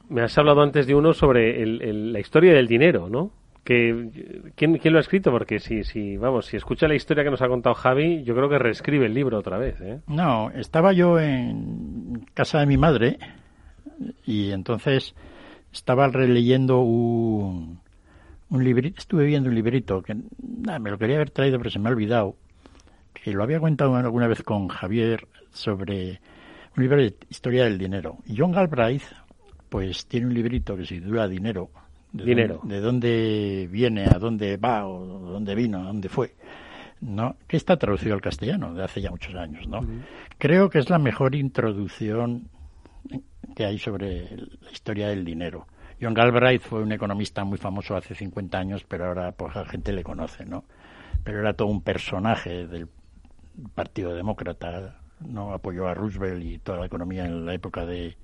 me has hablado antes de uno sobre la historia del dinero, ¿no? Que, ¿quién, ¿Quién lo ha escrito? Porque si, si, vamos, si escucha la historia que nos ha contado Javi, yo creo que reescribe el libro otra vez, ¿eh? No, estaba yo en casa de mi madre y entonces estaba releyendo un, un librito, estuve viendo un librito que nada, me lo quería haber traído pero se me ha olvidado, que lo había contado alguna vez con Javier sobre un libro de historia del dinero. Y John Galbraith, pues tiene un librito que se titula Dinero. De dinero. Dónde, de dónde viene, a dónde va, o dónde vino, a dónde fue. ¿no? que está traducido al castellano de hace ya muchos años. ¿no? Creo que es la mejor introducción que hay sobre la historia del dinero. John Galbraith fue un economista muy famoso hace 50 años, pero ahora pues la gente le conoce, ¿no? Pero era todo un personaje del Partido Demócrata, no apoyó a Roosevelt y toda la economía en la época de,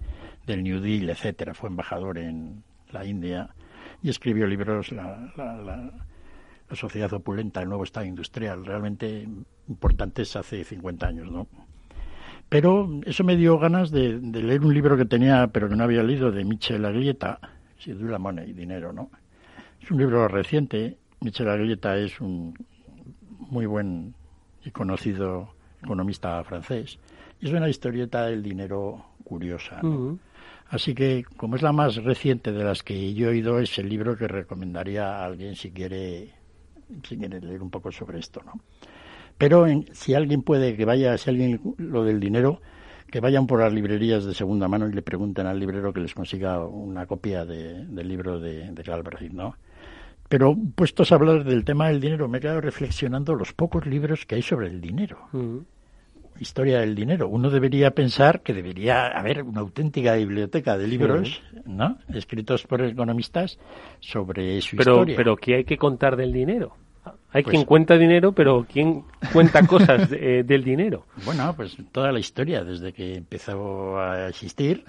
del New Deal, etcétera. Fue embajador en la India y escribió libros la, la, la, sociedad opulenta, el nuevo estado industrial, realmente importantes hace 50 años, ¿no? Pero eso me dio ganas de, de, leer un libro que tenía, pero que no había leído, de Michel Aglietta, Si la money, dinero, ¿no? Es un libro reciente. Michel Aglietta es un muy buen y conocido economista francés. Y es una historieta del dinero curiosa. Así que, como es la más reciente de las que yo he oído, es el libro que recomendaría a alguien si quiere, si quiere leer un poco sobre esto, ¿no? Pero si alguien puede que vaya, si alguien lo del dinero, que vayan por las librerías de segunda mano y le pregunten al librero que les consiga una copia del libro de, de Galbraith, ¿no? Pero puestos a hablar del tema del dinero, me he quedado reflexionando los pocos libros que hay sobre el dinero. Historia del dinero. Uno debería pensar que debería haber una auténtica biblioteca de libros, ¿no? Escritos por economistas sobre su pero, historia. Pero ¿qué hay que contar del dinero? Hay pues quien cuenta dinero, pero ¿quién cuenta cosas de, eh, del dinero? Bueno, pues toda la historia, desde que empezó a existir,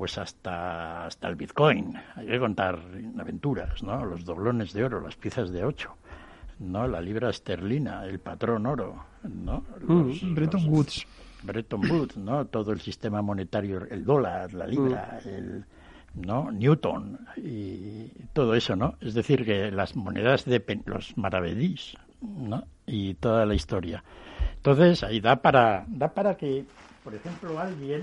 pues hasta, hasta el Bitcoin. Hay que contar aventuras, ¿no? Los doblones de oro, las piezas de ocho, ¿no? La libra esterlina, el patrón oro, ¿no? Los, mm, Bretton Woods. Bretton Woods, ¿no? Todo el sistema monetario, el dólar, la libra, mm. el... ¿no? Newton y todo eso, ¿no? Es decir, que las monedas de los maravedís, ¿no? Y toda la historia. Entonces, ahí da para, da para que, por ejemplo, alguien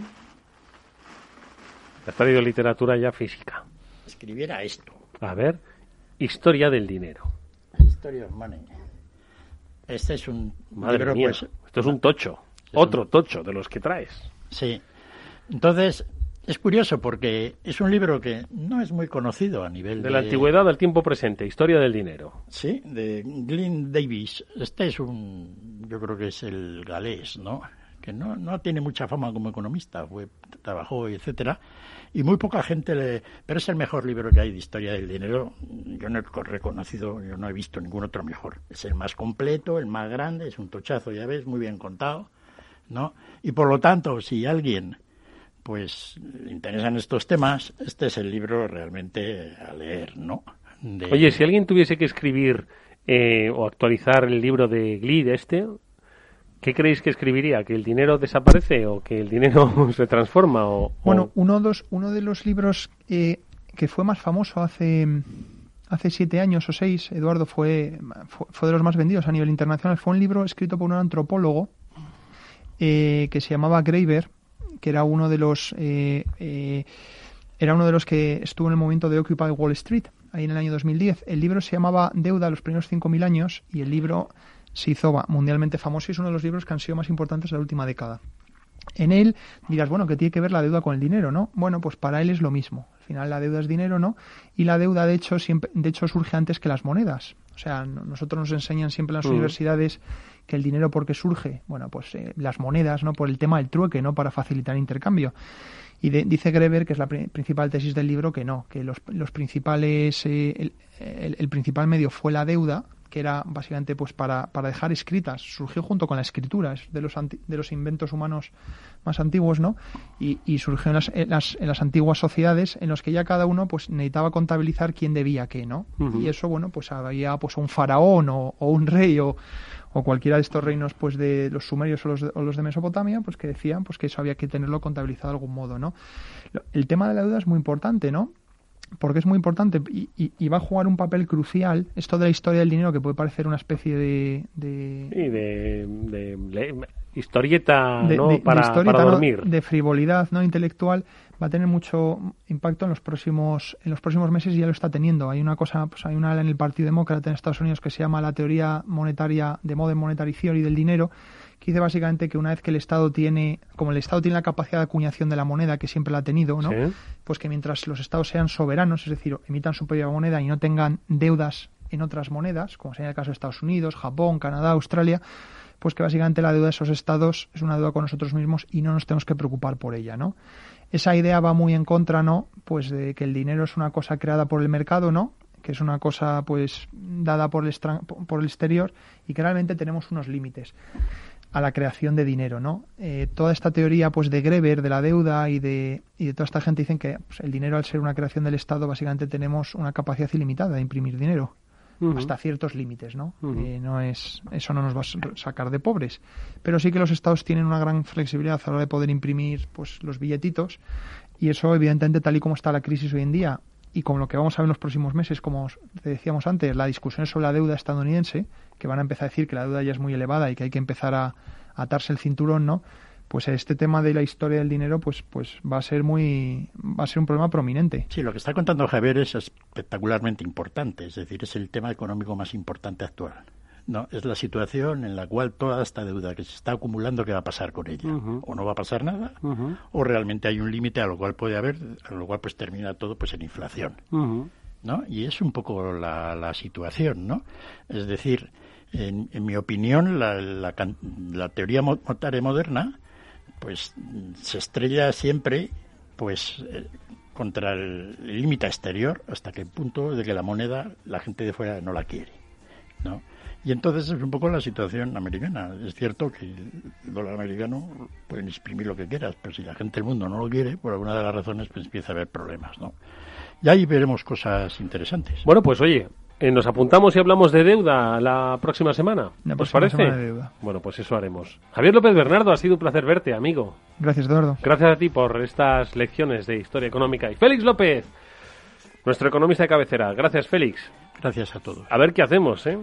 Has traído literatura ya física. Escribiera esto. A ver, historia del dinero. Historia of money. Este es un Madre libro, mía, pues, esto es un tocho. Otro un... tocho de los que traes. Sí. Entonces, es curioso porque es un libro que no es muy conocido a nivel de... De la antigüedad al tiempo presente, Historia del dinero. Sí, de Glyn Davis. Este es un... yo creo que es el galés, ¿no? Que no, no tiene mucha fama como economista, fue, trabajó, etcétera, y muy poca gente le... Pero es el mejor libro que hay de historia del dinero. Yo no he reconocido, yo no he visto ningún otro mejor. Es el más completo, el más grande, es un tochazo, ya ves, muy bien contado, ¿no? Y por lo tanto, si alguien pues le interesan estos temas, este es el libro realmente a leer, ¿no? De... Oye, si alguien tuviese que escribir eh, o actualizar el libro de Glid este, ¿Qué creéis que escribiría? ¿Que el dinero desaparece o que el dinero se transforma? O, bueno, uno, dos, uno de los libros eh, que fue más famoso hace, hace siete años o seis, Eduardo, fue, fue, de los más vendidos a nivel internacional. Fue un libro escrito por un antropólogo eh, que se llamaba Graeber, que era uno de los... Eh, era uno de los que estuvo en el momento de Occupy Wall Street, ahí en el año 2010. El libro se llamaba Deuda los primeros 5.000 años y el libro se hizo mundialmente famoso y es uno de los libros que han sido más importantes de la última década. En él dirás, bueno, ¿qué tiene que ver la deuda con el dinero, no? Bueno, pues para él es lo mismo. Al final la deuda es dinero, ¿no? Y la deuda, de hecho, siempre, de hecho surge antes que las monedas. O sea, nosotros nos enseñan siempre en las mm. universidades que el dinero, ¿por qué surge? Bueno, pues eh, las monedas, ¿no? Por el tema del trueque, ¿no? Para facilitar el intercambio. Y dice Greber, que es la principal tesis del libro, que no, que los, los principales, eh, el, principal medio fue la deuda, que era básicamente pues para, para dejar escritas, surgió junto con la escritura, es de los, de los inventos humanos más antiguos, ¿no? Y, y surgió en las, en las, en, las, antiguas sociedades en los que ya cada uno pues necesitaba contabilizar quién debía qué, ¿no? Y eso, bueno, pues había pues un faraón o, o un rey o, o cualquiera de estos reinos pues de los sumerios o los de, o los de Mesopotamia, pues que decían pues que eso había que tenerlo contabilizado de algún modo, ¿no? El tema de la deuda es muy importante, ¿no? Porque es muy importante y, va a jugar un papel crucial esto de la historia del dinero que puede parecer una especie de, de... Sí, de, historieta ¿no? para, dormir. De frivolidad no intelectual va a tener mucho impacto en los próximos en los próximos meses y ya lo está teniendo. Hay una cosa pues hay una ala en el Partido Demócrata en Estados Unidos que se llama la teoría monetaria de Modern Monetary Theory del dinero que dice básicamente que una vez que el Estado tiene, como el Estado tiene la capacidad de acuñación de la moneda, que siempre la ha tenido, ¿no? Pues que mientras los Estados sean soberanos, es decir, emitan su propia moneda y no tengan deudas en otras monedas, como sería el caso de Estados Unidos, Japón, Canadá, Australia, pues que básicamente la deuda de esos estados es una deuda con nosotros mismos y no nos tenemos que preocupar por ella, ¿no? Esa idea va muy en contra, ¿no? Pues de que el dinero es una cosa creada por el mercado, ¿no? que es una cosa pues dada por el, por el exterior y que realmente tenemos unos límites a la creación de dinero, ¿no? Eh, toda esta teoría, pues, de Greber, de la deuda y de, y de toda esta gente dicen que pues, el dinero, al ser una creación del Estado, básicamente tenemos una capacidad ilimitada de imprimir dinero hasta ciertos límites, ¿no? Eh, no es eso no nos va a sacar de pobres, pero sí que los Estados tienen una gran flexibilidad a la hora de poder imprimir, pues, los billetitos y eso, evidentemente, tal y como está la crisis hoy en día y con lo que vamos a ver en los próximos meses, como te decíamos antes, la discusión sobre la deuda estadounidense, que van a empezar a decir que la deuda ya es muy elevada y que hay que empezar a, atarse el cinturón, ¿no? Pues este tema de la historia del dinero, pues, pues va a ser muy, va a ser un problema prominente. Sí, lo que está contando Javier es espectacularmente importante, es decir, es el tema económico más importante actual. No, es la situación en la cual toda esta deuda que se está acumulando, ¿qué va a pasar con ella? O no va a pasar nada, o realmente hay un límite a lo cual puede haber, a lo cual pues termina todo pues en inflación. ¿No? Y es un poco la, la situación, ¿no? Es decir, en, mi opinión, la, la, teoría monetaria moderna pues se estrella siempre pues eh, contra el límite exterior hasta que el punto de que la moneda la gente de fuera no la quiere ¿no? y entonces es un poco la situación americana es cierto que el dólar americano pueden exprimir lo que quieras pero si la gente del mundo no lo quiere por alguna de las razones pues empieza a haber problemas ¿no? y ahí veremos cosas interesantes bueno pues oye eh, ¿Nos apuntamos y hablamos de deuda la próxima semana? ¿Os parece? Bueno, pues eso haremos. Javier López Bernardo, ha sido un placer verte, amigo. Gracias, Eduardo. Gracias a ti por estas lecciones de historia económica. Y Félix López, nuestro economista de cabecera. Gracias, Félix. Gracias a todos. A ver qué hacemos, ¿eh?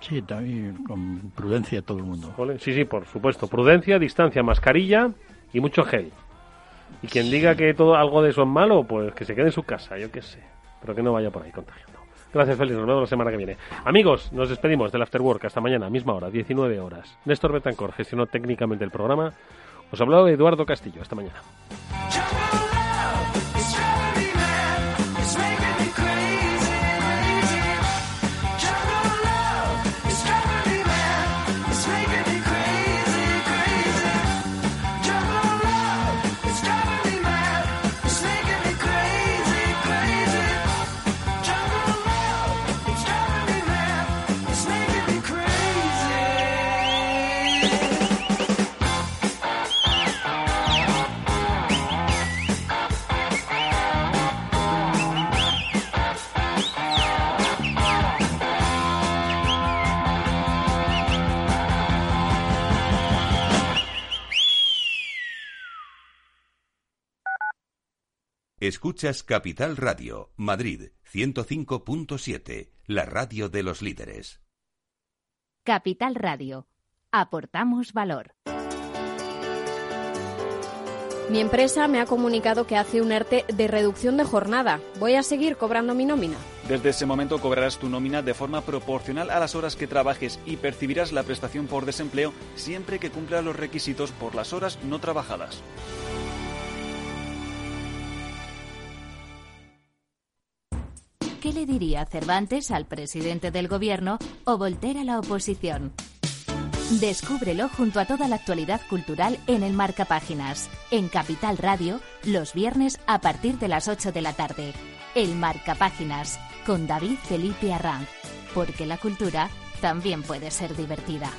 Sí, también con prudencia todo el mundo. Sí, sí, por supuesto. Prudencia, distancia, mascarilla y mucho gel. Y quien diga que todo algo de eso es malo, pues que se quede en su casa, yo qué sé. Pero que no vaya por ahí contagiando. Gracias, Félix. Nos vemos la semana que viene. Amigos, nos despedimos del Afterwork. Hasta mañana, misma hora, 19 horas. Néstor Betancor gestionó técnicamente el programa. Os hablado Eduardo Castillo. Hasta mañana. Escuchas Capital Radio, Madrid 105.7, la radio de los líderes. Capital Radio. Aportamos valor. Mi empresa me ha comunicado que hace un ERTE de reducción de jornada. ¿Voy a seguir cobrando mi nómina? Desde ese momento cobrarás tu nómina de forma proporcional a las horas que trabajes y percibirás la prestación por desempleo siempre que cumpla los requisitos por las horas no trabajadas. ¿Qué le diría Cervantes al presidente del gobierno o Voltaire a la oposición? Descúbrelo junto a toda la actualidad cultural en el Marca Páginas, en Capital Radio, los viernes a partir de las 8 de la tarde. El Marca Páginas, con David Felipe Arranz, porque la cultura también puede ser divertida.